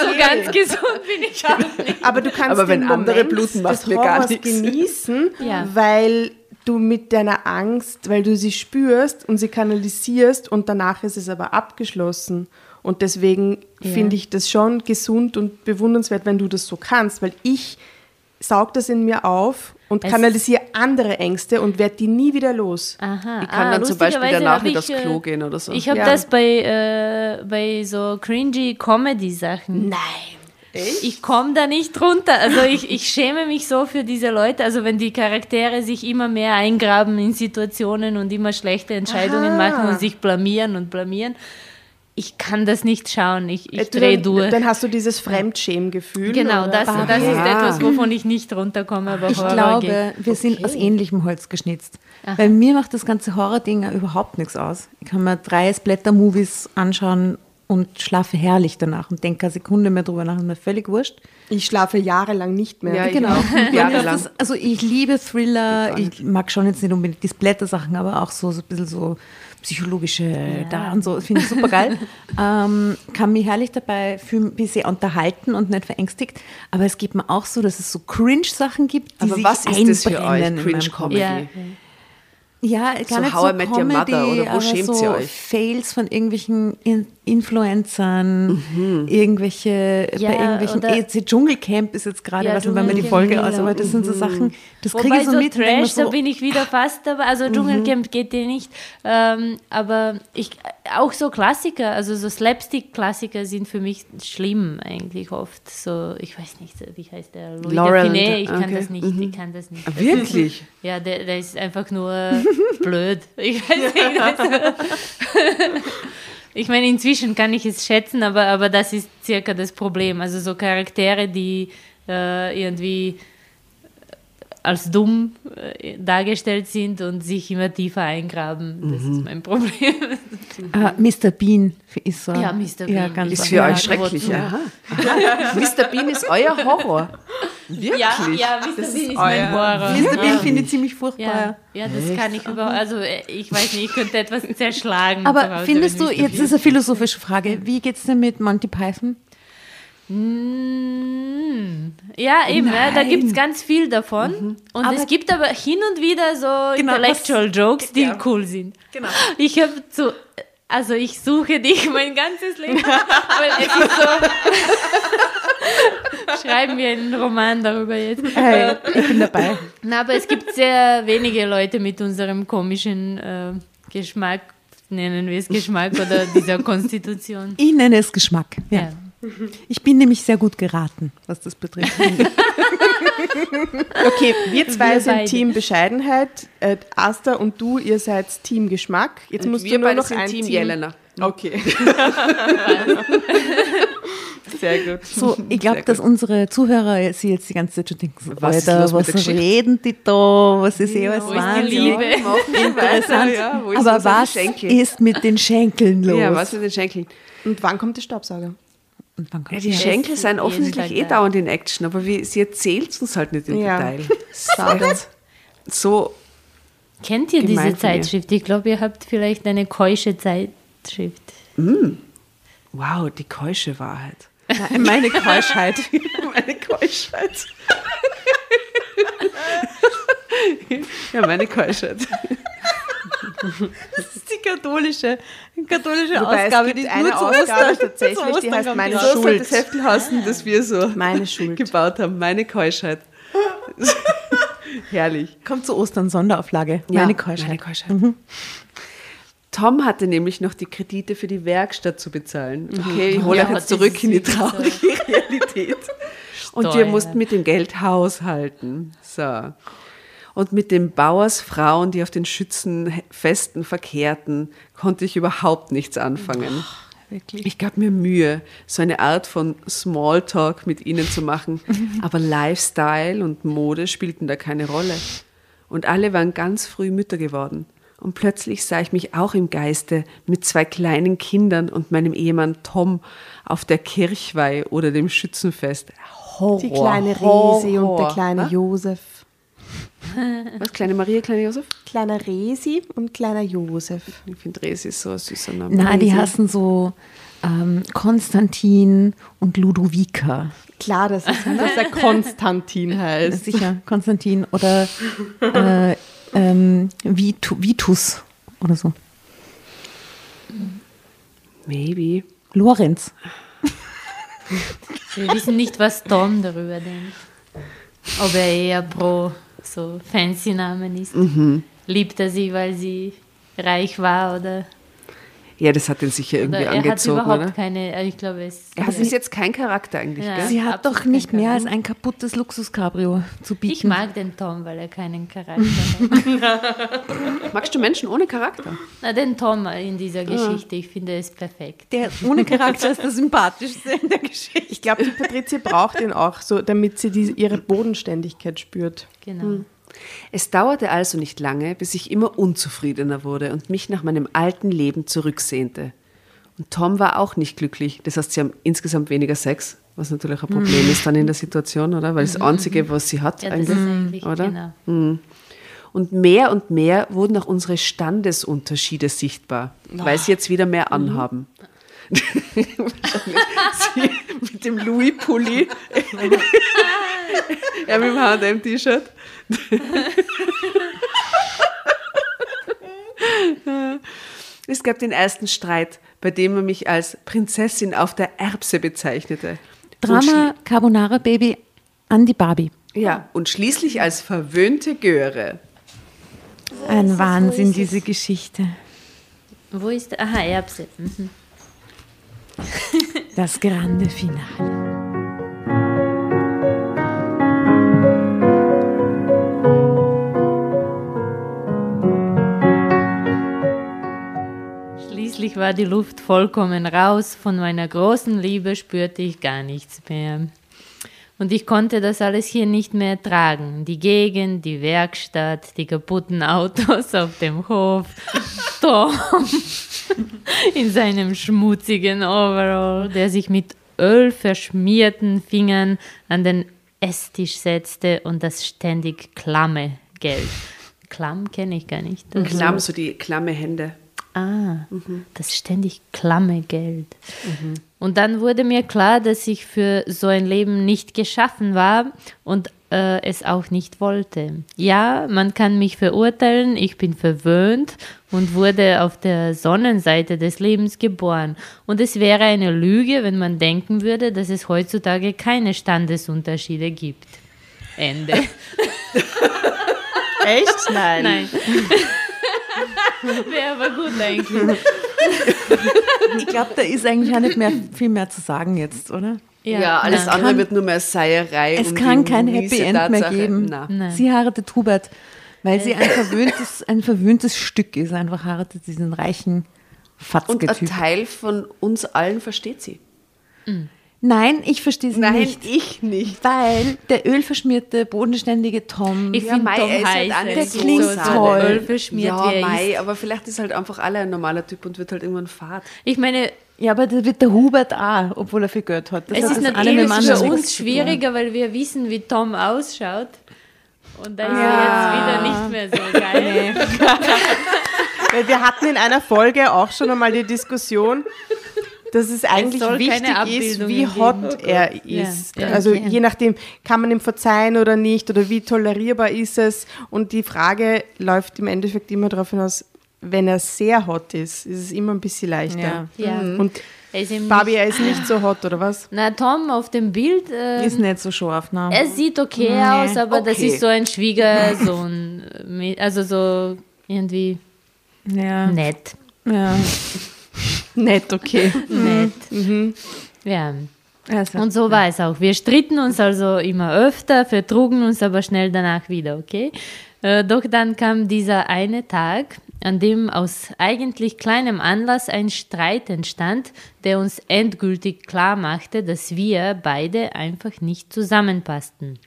so ganz gesund bin ich auch nicht. Aber du kannst Aber wenn den andere Moment bluten, macht des mir gar nichts. genießen, Ja. weil du mit deiner Angst, weil du sie spürst und sie kanalisierst und danach ist es aber abgeschlossen. Und deswegen Ja. finde ich das schon gesund und bewundernswert, wenn du das so kannst, weil ich saug das in mir auf und Es- kanalisiere andere Ängste und werde die nie wieder los. Aha. Ich kann dann zum Beispiel danach nicht aufs äh, Klo gehen oder so. Ich habe Ja. das bei, äh, bei so cringy Comedy-Sachen. Nein. Ich komme da nicht runter. Also ich, ich schäme mich so für diese Leute. Also wenn die Charaktere sich immer mehr eingraben in Situationen und immer schlechte Entscheidungen Aha. machen und sich blamieren und blamieren. Ich kann das nicht schauen. Ich, ich Äh, du, drehe dann, durch. Dann hast du dieses Fremdschämgefühl. Genau, oder? das, das ist Ah. etwas, wovon ich nicht runterkomme. Aber Ich Horror glaube, geht. wir sind aus ähnlichem Holz geschnitzt. Weil mir macht das ganze Horror-Ding ja überhaupt nichts aus. Ich kann mir drei Splatter-Movies anschauen und schlafe herrlich danach und denke eine Sekunde mehr drüber nach. Ist mir völlig wurscht. Ich schlafe jahrelang nicht mehr. Ja, ich Genau. Jahrelang. also ich liebe Thriller, ich mag schon jetzt nicht unbedingt die Splatter-Sachen, aber auch so, so ein bisschen so psychologische da und so, finde ich super geil. ähm, kann mich herrlich dabei fühlen, bin sehr unterhalten und nicht verängstigt. Aber es geht mir auch so, dass es so Cringe-Sachen gibt, die Aber sich was ist das für euch, einbrennen in meinem Cringe Kopf. Comedy? Ja. Ja, gar So nicht How so I Met Your Comedy, Mother oder wo schämt so ihr euch? Fails von irgendwelchen In Influencern, irgendwelche, Ja, bei irgendwelchen, jetzt Dschungelcamp ist jetzt gerade, Ja, was, wenn man die Folge genau. aus, aber das sind so Sachen, das kriege Wobei ich so, so mit Trash, da so, bin ich wieder fast dabei. Also Dschungelcamp geht dir nicht. Ähm, aber ich, auch so Klassiker, also so Slapstick-Klassiker sind für mich schlimm eigentlich oft. So, ich weiß nicht, wie heißt der? Louis Laurel Dauphiné, und- ich kann okay. das nicht, ich kann das nicht. Ah, Wirklich? Ja, der, der ist einfach nur blöd. Ich weiß nicht. Ich meine, inzwischen kann ich es schätzen, aber, aber das ist circa das Problem. Also so Charaktere, die äh, irgendwie als dumm äh, dargestellt sind und sich immer tiefer eingraben. Das ist mein Problem. ah, Mr. Bean ist so. Ja, Mr. Ja, Bean. ganz Ist Ja, für ja, euch schrecklich. Aha. Mr. Bean ist euer Horror. Wirklich? Ja, ja, Mr. Bean ist mein Horror. Mr. Bean Ja. finde ich ziemlich furchtbar. Ja, ja, das kann ich überhaupt. Also, äh, ich weiß nicht, ich könnte etwas zerschlagen. Aber findest du, jetzt ist eine philosophische Frage, wie geht es denn mit Monty Python? Mm, Ja, eben, ja, da Nein. gibt es ganz viel davon. Und Aber- es gibt aber hin und wieder so Genau, Intellectual Jokes, die ja. cool sind. Genau. Ich habe so, also ich suche dich mein ganzes Leben, weil es ist so. Schreiben wir einen Roman darüber jetzt. Hey, ich bin dabei. Na, aber es gibt sehr wenige Leute mit unserem komischen äh, Geschmack, nennen wir es Geschmack oder dieser Konstitution. Ich nenne es Geschmack. Ja. Ja. Ich bin nämlich sehr gut geraten, was das betrifft. Okay, wir zwei Wir sind beide. Team Bescheidenheit. Äh, Asta und du, ihr seid Team Geschmack. Jetzt musst wir du nur beide noch sind ein Team Team Jelena. Okay. Sehr gut. So, ich glaube, dass unsere Zuhörer sie jetzt die ganze Zeit schon denken, Was ist Alter, was reden die da? Was ist eh ist die Wahnsinn? Interessant. Ja, ist Aber was ist mit den Schenkeln los? Ja, was mit den Schenkeln? Und wann kommt der Staubsauger? Ja, die? Schenkel sind offensichtlich eh da. dauernd in Action, aber wie, sie erzählt es uns halt nicht im Ja. Detail. So, Kennt ihr diese. Zeitschrift? Ich glaube, ihr habt vielleicht eine keusche Zeitschrift. wow, die keusche Wahrheit. Nein, Meine Keuschheit. meine Keuschheit. ja, meine Keuschheit. Das ist die katholische, katholische Wobei Ausgabe, es gibt die eine nur zu Ausgabe Ostern, tatsächlich, zu die Ostern heißt kommt Meine die raus. Schuld. das Heftel heißen, das wir so Meine Schuld. gebaut haben. Meine Keuschheit. Herrlich. Kommt zu Ostern Sonderauflage. Meine Keuschheit. Meine Keuschheit. Tom hatte nämlich noch die Kredite für die Werkstatt zu bezahlen. Okay, ich hole Ja, euch jetzt das zurück in die traurige Realität. Und wir mussten mit dem Geld haushalten. So. Und mit den Bauersfrauen, die auf den Schützenfesten verkehrten, konnte ich überhaupt nichts anfangen. Wirklich. Ich gab mir Mühe, so eine Art von Smalltalk mit ihnen zu machen, aber Lifestyle und Mode spielten da keine Rolle. Und alle waren ganz früh Mütter geworden. Und plötzlich sah ich mich auch im Geiste mit zwei kleinen Kindern und meinem Ehemann Tom auf der Kirchweih oder dem Schützenfest. Horror, Die kleine Resi und der kleine Was? Josef. Was, kleine Maria, kleiner Josef? Kleiner Resi und kleiner Josef. Ich finde, Resi ist so ein süßer Name. Na, die hassen so ähm, Konstantin und Ludovica. Klar, dass, es, dass er Konstantin heißt. Sicher, Konstantin oder äh, ähm, Vitu, Vitus oder so. Maybe. Lorenz. Wir wissen nicht, was Tom darüber denkt. Ob er eher pro so fancy Namen ist. Mhm. Liebt er sie, weil sie reich war oder, Ja, das hat ihn sicher oder irgendwie er hat angezogen, überhaupt oder? keine, ich glaube es. Er hat bis jetzt kein Charakter eigentlich, Ja. gell? Sie hat doch nicht mehr als ein kaputtes Luxuscabrio zu bieten. Ich mag den Tom, weil er keinen Charakter hat. Magst du Menschen ohne Charakter? Na, den Tom in dieser Geschichte, ich finde es perfekt. Der ohne Charakter ist der sympathischste in der Geschichte. Ich glaube, die Patricia braucht ihn auch, so, damit sie die, ihre Bodenständigkeit spürt. Genau. Es dauerte also nicht lange, bis ich immer unzufriedener wurde und mich nach meinem alten Leben zurücksehnte. Und Tom war auch nicht glücklich. Das heißt, sie haben insgesamt weniger Sex, was natürlich ein Problem ist dann in der Situation, oder? Weil das Einzige, was sie hat, Ja, das eigentlich, ist eigentlich, oder? genau. Und mehr und mehr wurden auch unsere Standesunterschiede sichtbar, weil sie jetzt wieder mehr anhaben. Sie mit dem Louis-Pulli, er mit dem H&M-T-Shirt. Es gab den ersten Streit, bei dem er mich als Prinzessin auf der Erbse bezeichnete. Drama Carbonara Baby an die Barbie. Ja, und schließlich als verwöhnte Göre. Ein Wahnsinn, diese Geschichte. Wo ist, aha, Erbse. Mhm. Das grande Finale. Schließlich war die Luft vollkommen raus, von meiner großen Liebe spürte ich gar nichts mehr. Und ich konnte das alles hier nicht mehr ertragen. Die Gegend, die Werkstatt, die kaputten Autos auf dem Hof, Tom in seinem schmutzigen Overall, der sich mit Öl verschmierten Fingern an den Esstisch setzte und das ständig klamme Geld. Klamm kenne ich gar nicht. Klamm, so die klamme Hände. Ah, das ständig klamme Geld. Und dann wurde mir klar, dass ich für so ein Leben nicht geschaffen war und äh, es auch nicht wollte. Ja, man kann mich verurteilen, ich bin verwöhnt und wurde auf der Sonnenseite des Lebens geboren. Und es wäre eine Lüge, wenn man denken würde, dass es heutzutage keine Standesunterschiede gibt. Ende. Echt? Nein. Nein. Wäre aber gut eigentlich. Ich glaube, da ist eigentlich auch nicht mehr viel mehr zu sagen jetzt, oder? Ja, alles nein. andere kann- wird nur mehr Seierei. Es um kann kein Happy End mehr Tatsache. geben. Nein. Nein. Sie heiratet Hubert, weil sie ein verwöhntes, ein verwöhntes Stück ist. Einfach heiratet diesen reichen Und ein. Teil von uns allen versteht sie. Nein, ich verstehe sie nicht. ich nicht. Weil der ölverschmierte, bodenständige Tom. Ich Ja, finde Mai, Tom ist halt nicht Der so klingt sauer. toll. Öl verschmiert, Ja, wie Mai, ist. aber vielleicht ist halt einfach alle ein normaler Typ und wird halt irgendwann fad. Ich meine, ja, aber da wird der Hubert auch, obwohl er viel Geld hat. Das es hat ist natürlich für uns schwieriger, weil wir wissen, wie Tom ausschaut. Und da ist Ah. er jetzt wieder nicht mehr so geil. Weil wir hatten in einer Folge auch schon einmal die Diskussion, dass es eigentlich keine wichtig ist, wie hot er Ja, ist. ja, also okay. je nachdem, kann man ihm verzeihen oder nicht oder wie tolerierbar ist es. Und die Frage läuft im Endeffekt immer darauf hinaus, wenn er sehr hot ist, ist es immer ein bisschen leichter. Ja. Ja. Und Er ist Barbie, nicht, er ist nicht so hot, oder was? na, Tom auf dem Bild, äh, Ist nicht so scharf, ne? er sieht okay aus, aber das Okay. ist so ein Schwiegersohn. mit- Also so irgendwie Ja. nett. ja. Nett, okay. Nett. Ja. Also, Und so war es auch. Wir stritten uns also immer öfter, vertrugen uns aber schnell danach wieder, okay? Äh, doch dann kam dieser eine Tag, an dem aus eigentlich kleinem Anlass ein Streit entstand, der uns endgültig klar machte, dass wir beide einfach nicht zusammenpassten.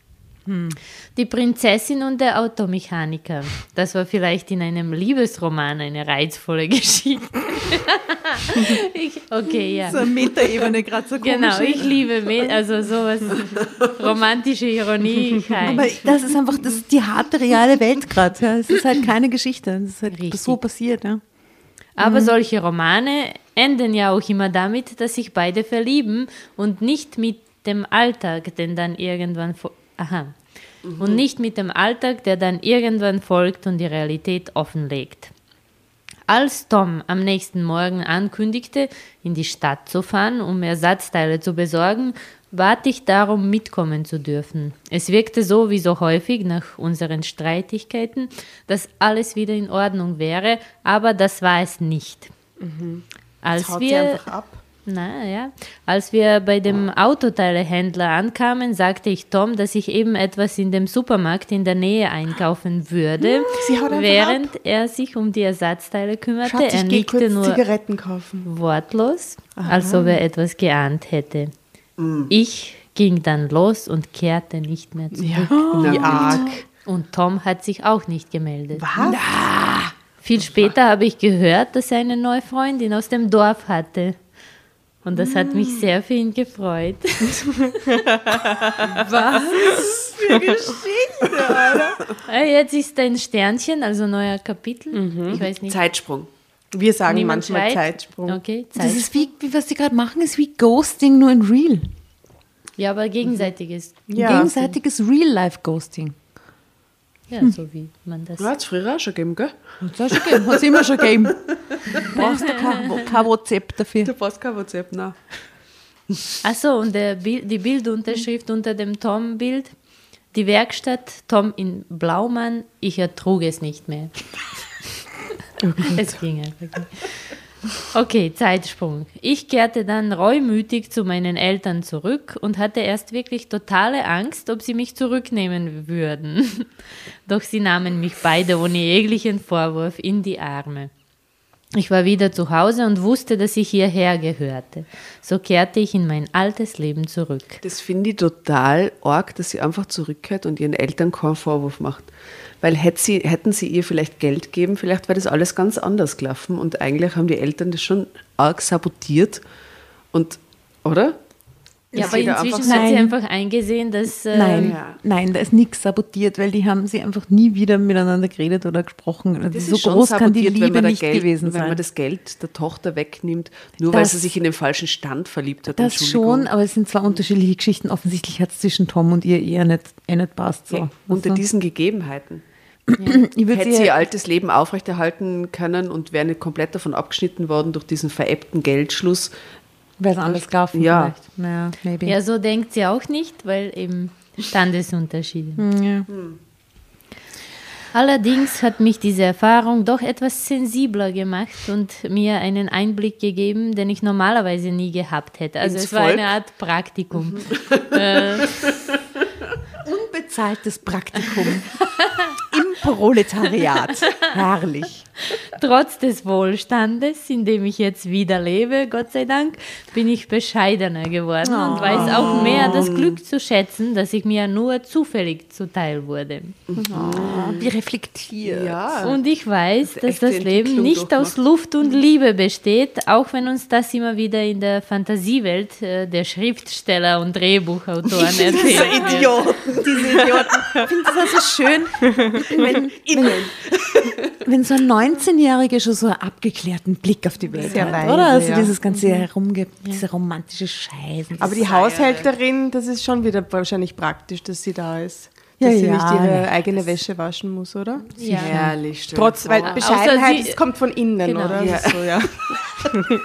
Die Prinzessin und der Automechaniker. Das war vielleicht in einem Liebesroman eine reizvolle Geschichte. ich, okay, ja. so Metaebene gerade so komisch. Genau, ich liebe Me also sowas romantische Ironie. Aber das ist einfach das ist die harte, reale Welt gerade. Ja. Es ist halt keine Geschichte. Es ist halt Richtig. so passiert. Ja. Aber solche Romane enden ja auch immer damit, dass sich beide verlieben und nicht mit dem Alltag, den dann irgendwann fo- aha und nicht mit dem Alltag, der dann irgendwann folgt und die Realität offenlegt. Als Tom am nächsten Morgen ankündigte, in die Stadt zu fahren, um Ersatzteile zu besorgen, bat ich darum, mitkommen zu dürfen. Es wirkte so wie so häufig nach unseren Streitigkeiten, dass alles wieder in Ordnung wäre, aber das war es nicht. Als Haut sie wir einfach ab. Na ja, als wir bei dem Autoteilehändler ankamen, sagte ich Tom, dass ich eben etwas in dem Supermarkt in der Nähe einkaufen würde, Sie haut einfach während er sich um die Ersatzteile kümmerte. Schatz, er nickte kurz nur Zigaretten kaufen. wortlos, als ob er etwas geahnt hätte. Ich ging dann los und kehrte nicht mehr zurück. Ja, wie arg. Und Tom hat sich auch nicht gemeldet. Was? Viel später habe ich gehört, dass er eine neue Freundin aus dem Dorf hatte. Und das hat mich sehr für ihn gefreut. Äh, Jetzt ist ein Sternchen, also neuer Kapitel. Ich weiß nicht. Zeitsprung. Wir sagen Niemand manchmal schreit. Zeitsprung. Okay, Das Zeit. ist wie, wie was sie gerade machen, ist wie Ghosting nur in Real. Ja, aber gegenseitiges. Ja. Gegenseitiges Real-Life-Ghosting. Ja, so wie man das. Ja, hat es früher auch schon gegeben, gell? Hat es schon gegeben, hat es immer schon gegeben. Brauchst du kein, kein WhatsApp dafür. Du brauchst kein WhatsApp, nein. Achso, und der die Bildunterschrift unter dem Tom-Bild. Die Werkstatt Tom in Blaumann, ich ertrug es nicht mehr. es ging einfach nicht. Okay, Zeitsprung. Ich kehrte dann reumütig zu meinen Eltern zurück und hatte erst wirklich totale Angst, ob sie mich zurücknehmen würden. Doch sie nahmen mich beide ohne jeglichen Vorwurf in die Arme. Ich war wieder zu Hause und wusste, dass ich hierher gehörte. So kehrte ich in mein altes Leben zurück. Das finde ich total arg, dass sie einfach zurückkehrt und ihren Eltern keinen Vorwurf macht. Weil hätte sie, hätten sie ihr vielleicht Geld gegeben, vielleicht wäre das alles ganz anders gelaufen. Und eigentlich haben die Eltern das schon arg sabotiert. Und, oder? Ja, aber inzwischen einfach hat sie einfach eingesehen, dass. ähm, Nein, ja. nein, da ist nichts sabotiert, weil die haben sie einfach nie wieder miteinander geredet oder gesprochen. Also Das so ist schon groß kann die sabotiert, wenn Liebe nicht Geld, gewesen Wenn man sein. das Geld der Tochter wegnimmt, nur weil Das- sie sich in den falschen Stand verliebt hat. Das schon, aber es sind zwei unterschiedliche Geschichten. Offensichtlich hat es zwischen Tom und ihr eher nicht, eh nicht passt. So. Ja, unter Also, diesen Gegebenheiten. ich würd Hätte sie ihr altes Leben aufrechterhalten können und wäre nicht komplett davon abgeschnitten worden durch diesen veräppten Geldschluss. wäre es anders gelaufen Ja. vielleicht. Maybe. Ja, so denkt sie auch nicht, weil eben Standesunterschiede. Ja. Allerdings hat mich diese Erfahrung doch etwas sensibler gemacht und mir einen Einblick gegeben, den ich normalerweise nie gehabt hätte. Also Ins es war Volk? eine Art Praktikum. äh, Unbezahltes Praktikum Proletariat. Herrlich. trotz des Wohlstandes, in dem ich jetzt wieder lebe, Gott sei Dank, bin ich bescheidener geworden und weiß auch mehr das Glück zu schätzen, dass ich mir nur zufällig zuteil wurde. Wie reflektiert. Ja. Und ich weiß, dass echte das Leben nicht aus Luft und Liebe besteht, auch wenn uns das immer wieder in der Fantasiewelt äh, der Schriftsteller und Drehbuchautoren erzählt wird. Idioten, diese Idioten. Ich finde das also schön, wenn, wenn, wenn so ein 19-Jähriger schon so einen abgeklärten Blick auf die Welt Sehr hat, weise, oder? Also ja. dieses ganze Herumge diese romantische Scheiße. Aber die Haushälterin, das ist schon wieder wahrscheinlich praktisch, dass sie da ist. Ja, Dass sie ja, nicht ihre ne. eigene Wäsche waschen muss, oder? Ja. Herrlich, dir Trotz, weil Bescheidenheit, sie- das kommt von innen, Genau. oder? Ja. So, ja.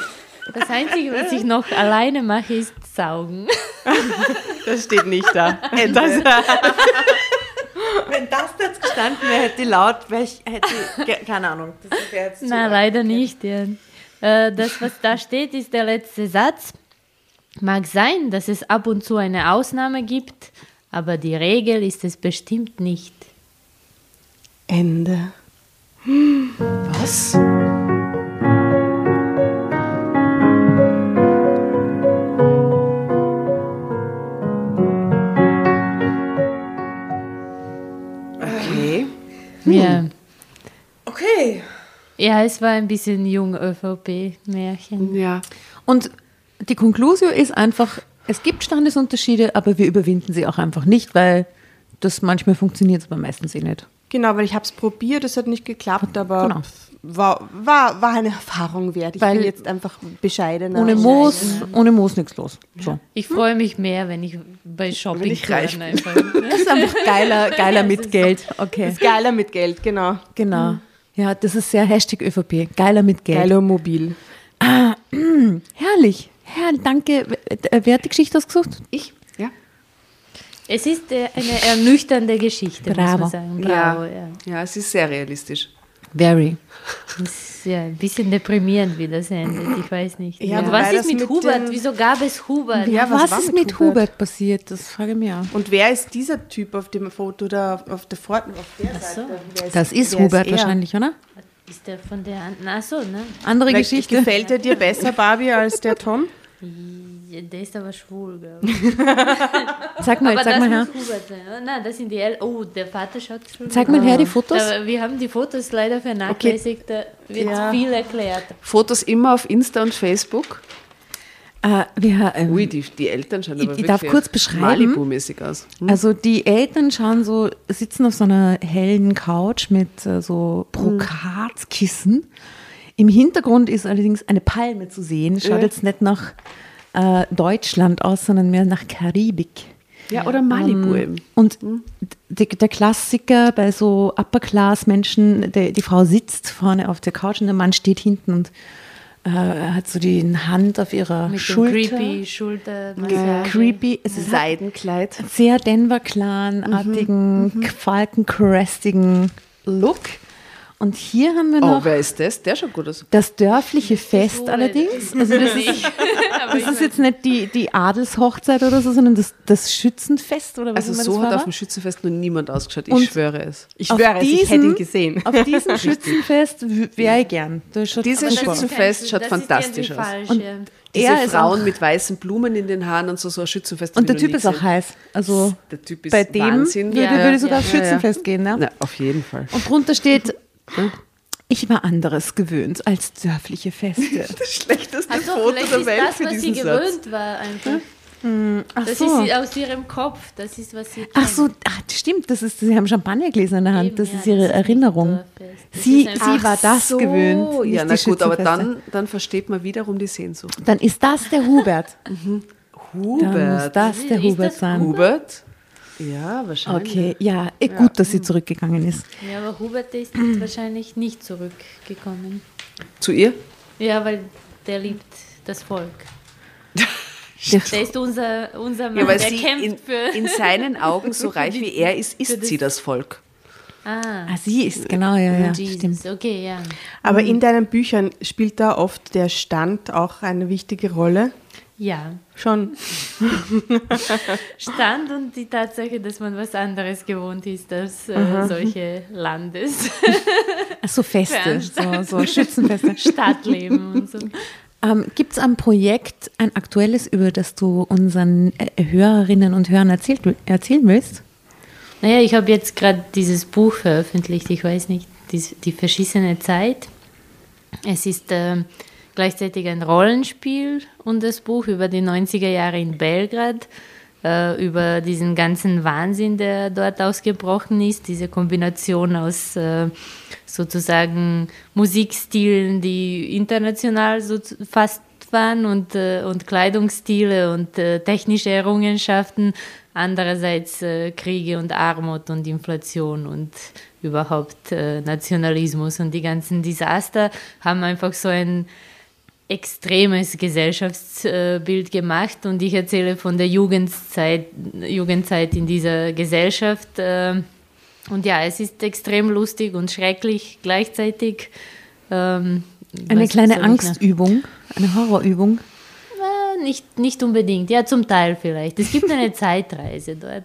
Das Einzige, was ich noch alleine mache, ist saugen. Das steht nicht da. Das, Wenn das jetzt gestanden wäre, hätte ich laut, wäre ich, hätte keine Ahnung. Das wäre jetzt zu Nein, leider nicht. Ja. Äh, Das, was da steht, ist der letzte Satz. Mag sein, dass es ab und zu eine Ausnahme gibt, aber die Regel ist es bestimmt nicht. Ende. Was? Ja. Okay. ja, es war ein bisschen jung ÖVP-Märchen. Ja. Und die Konklusio ist einfach, es gibt Standesunterschiede, aber wir überwinden sie auch einfach nicht, weil das manchmal funktioniert, aber meistens eh nicht. Genau, weil ich habe es probiert, es hat nicht geklappt, aber Genau. War, war, war eine Erfahrung wert. Ich Weil bin jetzt einfach bescheidener. Ohne Moos, ohne Moos nichts los. So. Ich freue mich mehr, wenn ich bei Shopping ich reich bin. Das ist einfach geiler, geiler mit Geld. Okay, Ist geiler mit Geld, genau. genau. Ja, das ist sehr Hashtag ÖVP. Geiler mit Geld. Geiler mobil. Herrlich. Herr, danke. Äh, Wer hat die Geschichte ausgesucht? Ich? Ja. Es ist äh, eine ernüchternde Geschichte, muss Bravo. man sagen. Bravo, ja. Ja, es ist sehr realistisch. Very. Das ist ja ein bisschen deprimierend, wie das endet. Ich weiß nicht. Ja, was ist mit, mit Hubert? Wieso gab es Hubert? Ja, was was ist mit mit Hubert? Hubert passiert? Das frage ich mich auch. Und wer ist dieser Typ auf dem Foto da auf der Vor auf der so. Seite? Wer Das ist Hubert er? wahrscheinlich, oder? Ist der von der An Ach so, ne? Andere Vielleicht Geschichte. Gefällt er dir besser, Barbie, als der Tom? Ja, Der ist aber schwul, glaube ich. Sag mal, aber sag das mal her. Hubert sein. oder? Nein, das sind die El Oh, der Vater schaut schon. Zeig mal her die Fotos. Aber wir haben die Fotos leider vernachlässigt. Da wird Ja. viel erklärt. Fotos immer auf Insta und Facebook. Äh, wir, ähm, Ui, die, die Eltern schauen Ich- aber ich darf kurz beschreiben. Malibu-mäßig aus. Hm? Also die Eltern schauen so, sitzen auf so einer hellen Couch mit äh, so Brokatkissen. Im Hintergrund ist allerdings eine Palme zu sehen. Schaut Ja. jetzt nicht nach äh, Deutschland aus, sondern mehr nach Karibik. Ja, oder Malibu eben. Und d- der Klassiker bei so Upper-Class-Menschen, der- die Frau sitzt vorne auf der Couch und der Mann steht hinten und äh, hat so die Hand auf ihrer Mit Schulter. dem creepy Schultermassage. Creepy. Es ist Seidenkleid. sehr Denver Clan-artigen, Mhm, Falkencrestigen Look. Und hier haben wir Oh, noch wer ist das? Der schaut gut aus. das dörfliche Fest allerdings. Also das ist, Aber das ist jetzt nicht die, die Adelshochzeit oder so, sondern das, das Schützenfest oder was Also immer so das hat war. auf dem Schützenfest noch niemand ausgeschaut. Ich Und- schwöre es. Ich schwöre es, ich hätte ihn gesehen. Auf diesem Schützenfest wäre ich gern. Dieses. Schützenfest schaut fantastisch aus. Und Diese Er ist Frauen mit weißen Blumen in den Haaren und so, so ein Schützenfest. Und der Typ ist auch heiß. Also Der Typ ist bei dem Wahnsinn. würde, Ja, würde sogar ja, aufs ja, ja. Schützenfest gehen. Ne? Na, auf jeden Fall. Und drunter steht, ich war anderes gewöhnt als dörfliche Feste. Das schlechteste Also Foto vielleicht der ist Welt das, für was sie diesen Satz. gewöhnt war einfach. Ach Das so. ist aus ihrem Kopf. Das ist, was sie Ach kennt. so, ach, das stimmt, das ist, Sie haben Champagnergläser in der Hand, Eben, das ja, ist Ihre das Erinnerung. Das Sie, ist einfach- sie war das so, gewöhnt. Ja, na gut, aber dann, dann versteht man wiederum die Sehnsucht. Dann ist das der Hubert. Dann muss Hubert. das der Ist Hubert das sein. Hubert? Ja, wahrscheinlich. Okay, ja, eh, gut, dass sie zurückgegangen ist. Ja, aber Hubert ist jetzt wahrscheinlich nicht zurückgekommen. Zu ihr? Ja, weil der liebt das Volk. Der, Der ist unser, unser Mann, Ja, weil der sie kämpft in, für... in seinen Augen so reich wie er ist, ist sie das Volk. Ah, Ah, sie ist, genau, ja, ja, Jesus. stimmt. Okay, ja. Aber in deinen Büchern spielt da oft der Stand auch eine wichtige Rolle. Ja. Schon. Stand und die Tatsache, dass man was anderes gewohnt ist als äh, solche Landes Ach so, Feste, so, so Schützenfeste. Stadtleben und so. Ähm, Gibt es ein Projekt, ein aktuelles, über das du unseren äh, Hörerinnen und Hörern erzählt, erzählen willst? Naja, ich habe jetzt gerade dieses Buch veröffentlicht, ich weiß nicht, die, die verschissene Zeit. Es ist ähm, gleichzeitig ein Rollenspiel und das Buch über die 90er Jahre in Belgrad, äh, über diesen ganzen Wahnsinn, der dort ausgebrochen ist, diese Kombination aus äh, sozusagen Musikstilen, die international so fast waren und, äh, und Kleidungsstile und äh, technische Errungenschaften, andererseits äh, Kriege und Armut und Inflation und überhaupt Nationalismus und die ganzen Desaster haben einfach so ein extremes Gesellschaftsbild gemacht und ich erzähle von der Jugendzeit, Jugendzeit in dieser Gesellschaft. Und ja, es ist extrem lustig und schrecklich gleichzeitig. Ähm, Eine kleine Angstübung, eine Horrorübung. Nicht, nicht unbedingt, ja, zum Teil vielleicht. Es gibt eine Zeitreise dort.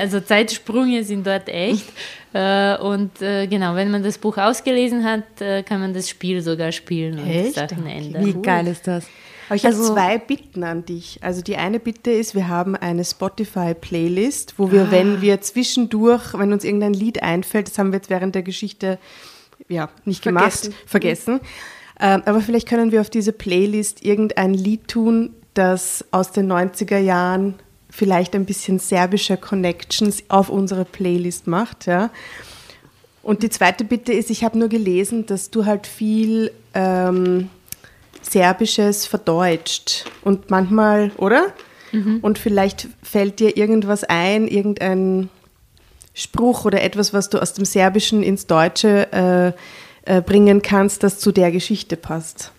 Also Zeitsprünge sind dort echt. Äh, Und äh, genau, wenn man das Buch ausgelesen hat, äh, kann man das Spiel sogar spielen und Echt? Sachen Okay. ändern. Wie geil ist das? Aber ich habe Also- zwei Bitten an dich. Also die eine Bitte ist, wir haben eine Spotify-Playlist, wo wir, wenn wir zwischendurch, wenn uns irgendein Lied einfällt, das haben wir jetzt während der Geschichte ja, nicht Vergessen. gemacht, vergessen. Ähm, aber vielleicht können wir auf diese Playlist irgendein Lied tun, das aus den 90er Jahren vielleicht ein bisschen serbische Connections auf unsere Playlist macht. Ja. Und die zweite Bitte ist, ich habe nur gelesen, dass du halt viel ähm, Serbisches verdeutscht und manchmal, oder? Und vielleicht fällt dir irgendwas ein, irgendein Spruch oder etwas, was du aus dem Serbischen ins Deutsche äh, äh, bringen kannst, das zu der Geschichte passt.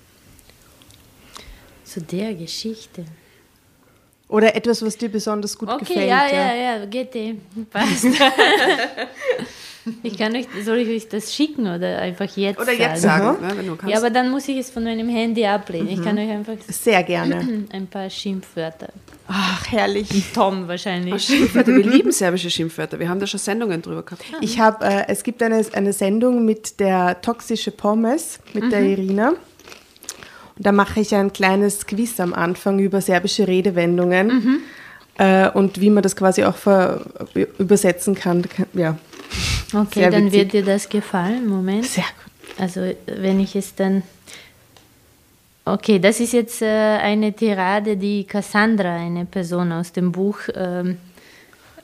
Zu der Geschichte. Oder etwas, was dir besonders gut Okay, gefällt. ja, ja, ja, geht eh. Passt. ich kann euch, soll ich euch das schicken oder einfach jetzt Oder jetzt sagen? sagen, ne, wenn du kannst. Ja, aber dann muss ich es von meinem Handy ablehnen. Ich kann euch einfach Sehr gerne. ein paar Schimpfwörter. Ach, herrlich. Tom wahrscheinlich. Schimpfwörter, wir lieben serbische Schimpfwörter. Wir haben da schon Sendungen drüber gehabt. Ich habe, äh, es gibt eine, eine Sendung mit der toxische Pommes, mit der Irina. Und da mache ich ein kleines Quiz am Anfang über serbische Redewendungen äh, und wie man das quasi auch ver übersetzen kann. Ja, Okay, Sehr dann witzig. wird dir das gefallen. Moment. sehr gut. Also, wenn ich es dann. Okay, das ist jetzt äh, eine Tirade, die Cassandra, eine Person aus dem Buch, ähm,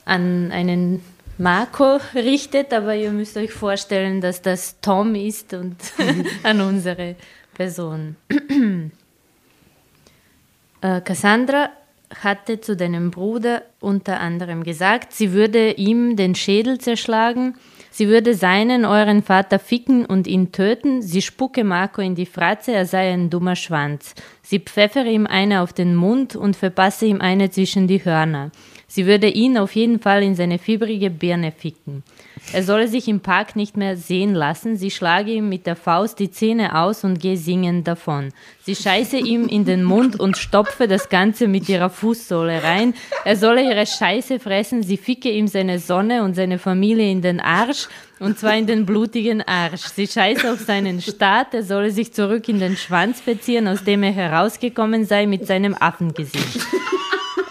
an einen Marco richtet, aber ihr müsst euch vorstellen, dass das Tom ist und an unsere Person. Äh, Cassandra hatte zu deinem Bruder unter anderem gesagt, sie würde ihm den Schädel zerschlagen, sie würde seinen, euren Vater ficken und ihn töten, sie spucke Marco in die Fratze, er sei ein dummer Schwanz. Sie pfeffere ihm eine auf den Mund und verpasse ihm eine zwischen die Hörner. Sie würde ihn auf jeden Fall in seine fiebrige Birne ficken. Er solle sich im Park nicht mehr sehen lassen. Sie schlage ihm mit der Faust die Zähne aus und gehe singend davon. Sie scheiße ihm in den Mund und stopfe das Ganze mit ihrer Fußsohle rein. Er solle ihre Scheiße fressen. Sie ficke ihm seine Sonne und seine Familie in den Arsch. Und zwar in den blutigen Arsch. Sie scheiße auf seinen Staat. Er solle sich zurück in den Schwanz beziehen, aus dem er herausgekommen sei mit seinem Affengesicht.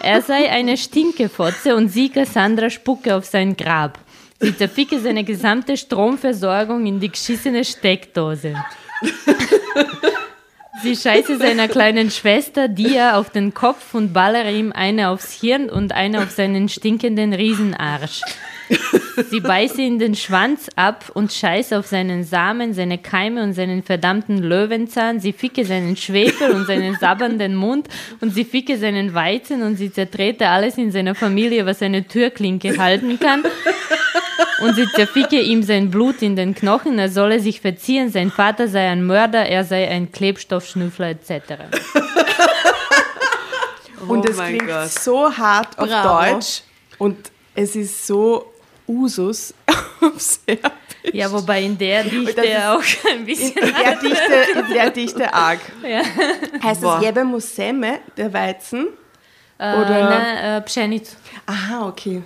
Er sei eine Stinkefotze und sie, Cassandra, spucke auf sein Grab. Sie zerficke seine gesamte Stromversorgung in die geschissene Steckdose. Sie scheiße seiner kleinen Schwester Dia auf den Kopf und ballere ihm eine aufs Hirn und eine auf seinen stinkenden Riesenarsch. Sie beiße in den Schwanz ab und scheiße auf seinen Samen, seine Keime und seinen verdammten Löwenzahn. Sie ficke seinen Schwefel und seinen sabbernden Mund und sie ficke seinen Weizen und sie zertrete alles in seiner Familie, was eine Türklinke halten kann. Und sie zerficke ihm sein Blut in den Knochen, er solle sich verziehen, sein Vater sei ein Mörder, er sei ein Klebstoffschnüffler etc. Und Oh es mein klingt Gott. so hart auf Bravo. Deutsch und es ist so Usus auf Serbisch. Ja, wobei in der Dichte auch ein In, bisschen. in, der Dichte, in der Dichte arg. Ja. Heißt Boah. es Jebe Museme, der Weizen? Äh, Oder- nein, äh, Pschenic. Aha, okay.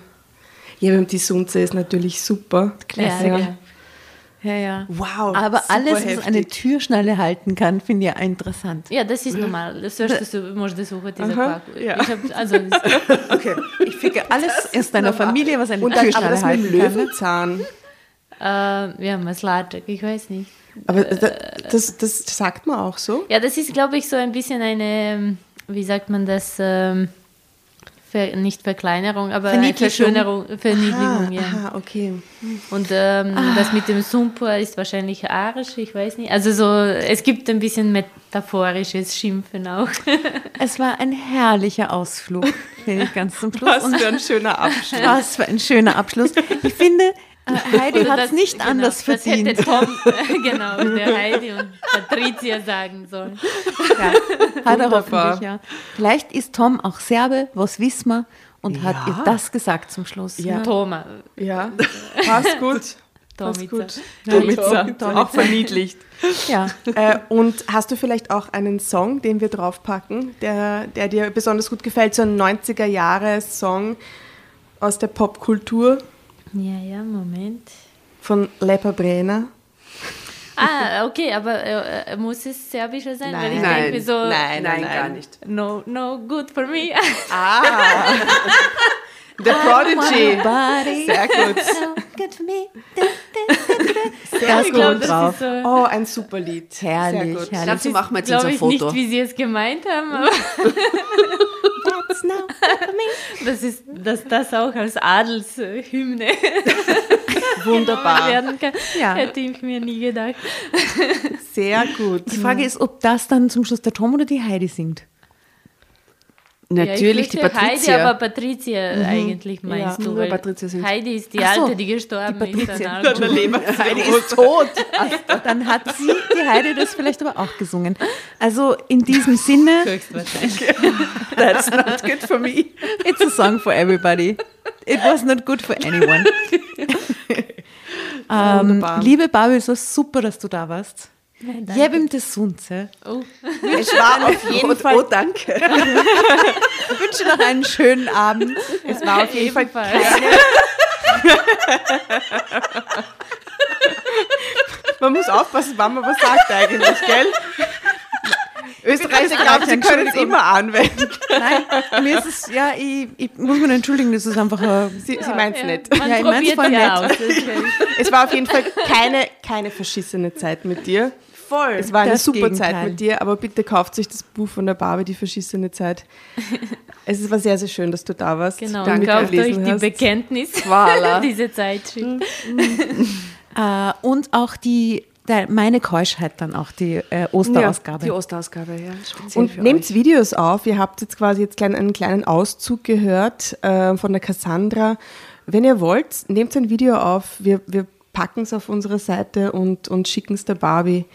Ja, beim Tisunze ist natürlich super. Klassiker. Ja, ja, ja. Wow. Aber alles, heftig. was eine Türschnalle halten kann, finde ich ja interessant. Ja, das ist normal. Das hörst du, musst du suchen, dieser Aha, ja. ich hab, also, okay. Ich finde alles aus deiner Familie, was eine Und Türschnalle aber das halten mit dem ne? Löwenzahn. kann. Äh, ja, Maslatschek, ich weiß nicht. Aber äh, das, das sagt man auch so? Ja, das ist, glaube ich, so ein bisschen eine, wie sagt man das? Ähm, Ver, nicht Verkleinerung, aber. Verschönerung, Verniedlichung, aha, ja. aha, okay. Und ähm, das mit dem Sumpur ist wahrscheinlich arisch, ich weiß nicht. Also so, es gibt ein bisschen metaphorisches Schimpfen auch. Es war ein herrlicher Ausflug, finde ich ganz zum Schluss. Was für ein schöner Abschluss. was für ein schöner Abschluss. Ich finde, Heidi Oder hat es das- nicht genau, anders Das verdient. hätte Tom, genau, der Heidi und Patricia sagen sollen. Ja, hat er hoffentlich, ja. Vielleicht ist Tom auch Serbe, was wissen wir, und hat ihr das gesagt zum Schluss. Ja. Toma, Ja, passt gut. Passt Tomica. gut. Tomica. Tomica. Auch verniedlicht. ja. äh, und hast du vielleicht auch einen Song, den wir draufpacken, der, der dir besonders gut gefällt? So ein 90er-Jahre-Song aus der Popkultur Ja, ja, Moment. von Lepa Brenner? Ah, okay, aber äh, äh, muss es serbischer sein? Weil ich Nein. denke mir so, Nein, nein, gar nicht. no, no good for me. Ah! The Prodigy. Sehr gut. So good for me. Sehr ich gut. ist so... Oh, ein super Lied. Herrlich, Sehr gut. herrlich. Dazu machen wir jetzt glaube unser ich Foto. nicht, wie sie es gemeint haben, That's now for me. das ist, dass das auch als Adelshymne Wunderbar. werden kann, Ja. hätte ich mir nie gedacht. Sehr gut. Die Frage ist, ob das dann zum Schluss der Tom oder die Heidi singt. Natürlich die ja, ich fürchte Patricia. Heidi, aber Patricia eigentlich meinst Ja, du. nur Patricia singt. Heidi ist die so, Alte, die gestorben die ist. Patricia. an Alkohol. Leber Heidi ist tot. Dann hat sie, die Heidi, das vielleicht aber auch gesungen. Also in diesem Sinne, Höchstwahrscheinlich. That's not good for me. it's a song for everybody. It was not good for anyone. ähm, liebe Barbie, es war super, dass du da warst. Jebim te Sunce. Oh. Es war auf jeden Fall, Oh, danke. Ich wünsche noch einen schönen Abend. es war auf jeden Fall. Man muss aufpassen, wann man was sagt eigentlich, gell? Österreicher glauben, sie können es immer anwenden. Nein, mir ist es, ja, ich, ich muss mich entschuldigen, das ist einfach ein Sie, sie meint es nicht. Man Ja, ich mein's probiert voll ja nett. aus. Es war auf jeden Fall keine, keine verschissene Zeit mit dir. Voll. Es war eine Das super Gegenteil. Zeit mit dir, aber bitte kauft euch das Buch von der Barbie, die verschissene Zeit. Es war sehr, sehr schön, dass du da warst. Genau, und und kauft euch die hast. Bekenntnis, Voilà. diese Zeitschrift. Äh, und auch die, der, meine Keuschheit dann auch, die äh, Osterausgabe. Die Osterausgabe, ja. Speziell Und nehmt euch. Videos auf. Ihr habt jetzt quasi jetzt klein, einen kleinen Auszug gehört äh, von der Cassandra. Wenn ihr wollt, nehmt ein Video auf. Wir, wir packen es auf unsere Seite und, und schicken es der Barbie.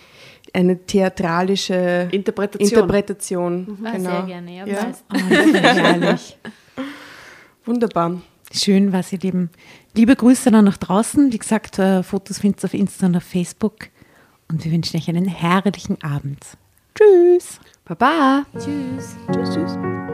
Eine theatralische Interpretation. Interpretation. Ah, genau. Sehr gerne, ja, Ja. Oh, herrlich. Wunderbar. Schön, was ihr lieben. Liebe Grüße dann nach draußen. Wie gesagt, äh, Fotos findet ihr auf Insta und auf Facebook. Und wir wünschen euch einen herrlichen Abend. Tschüss. Baba. Tschüss. Tschüss, tschüss.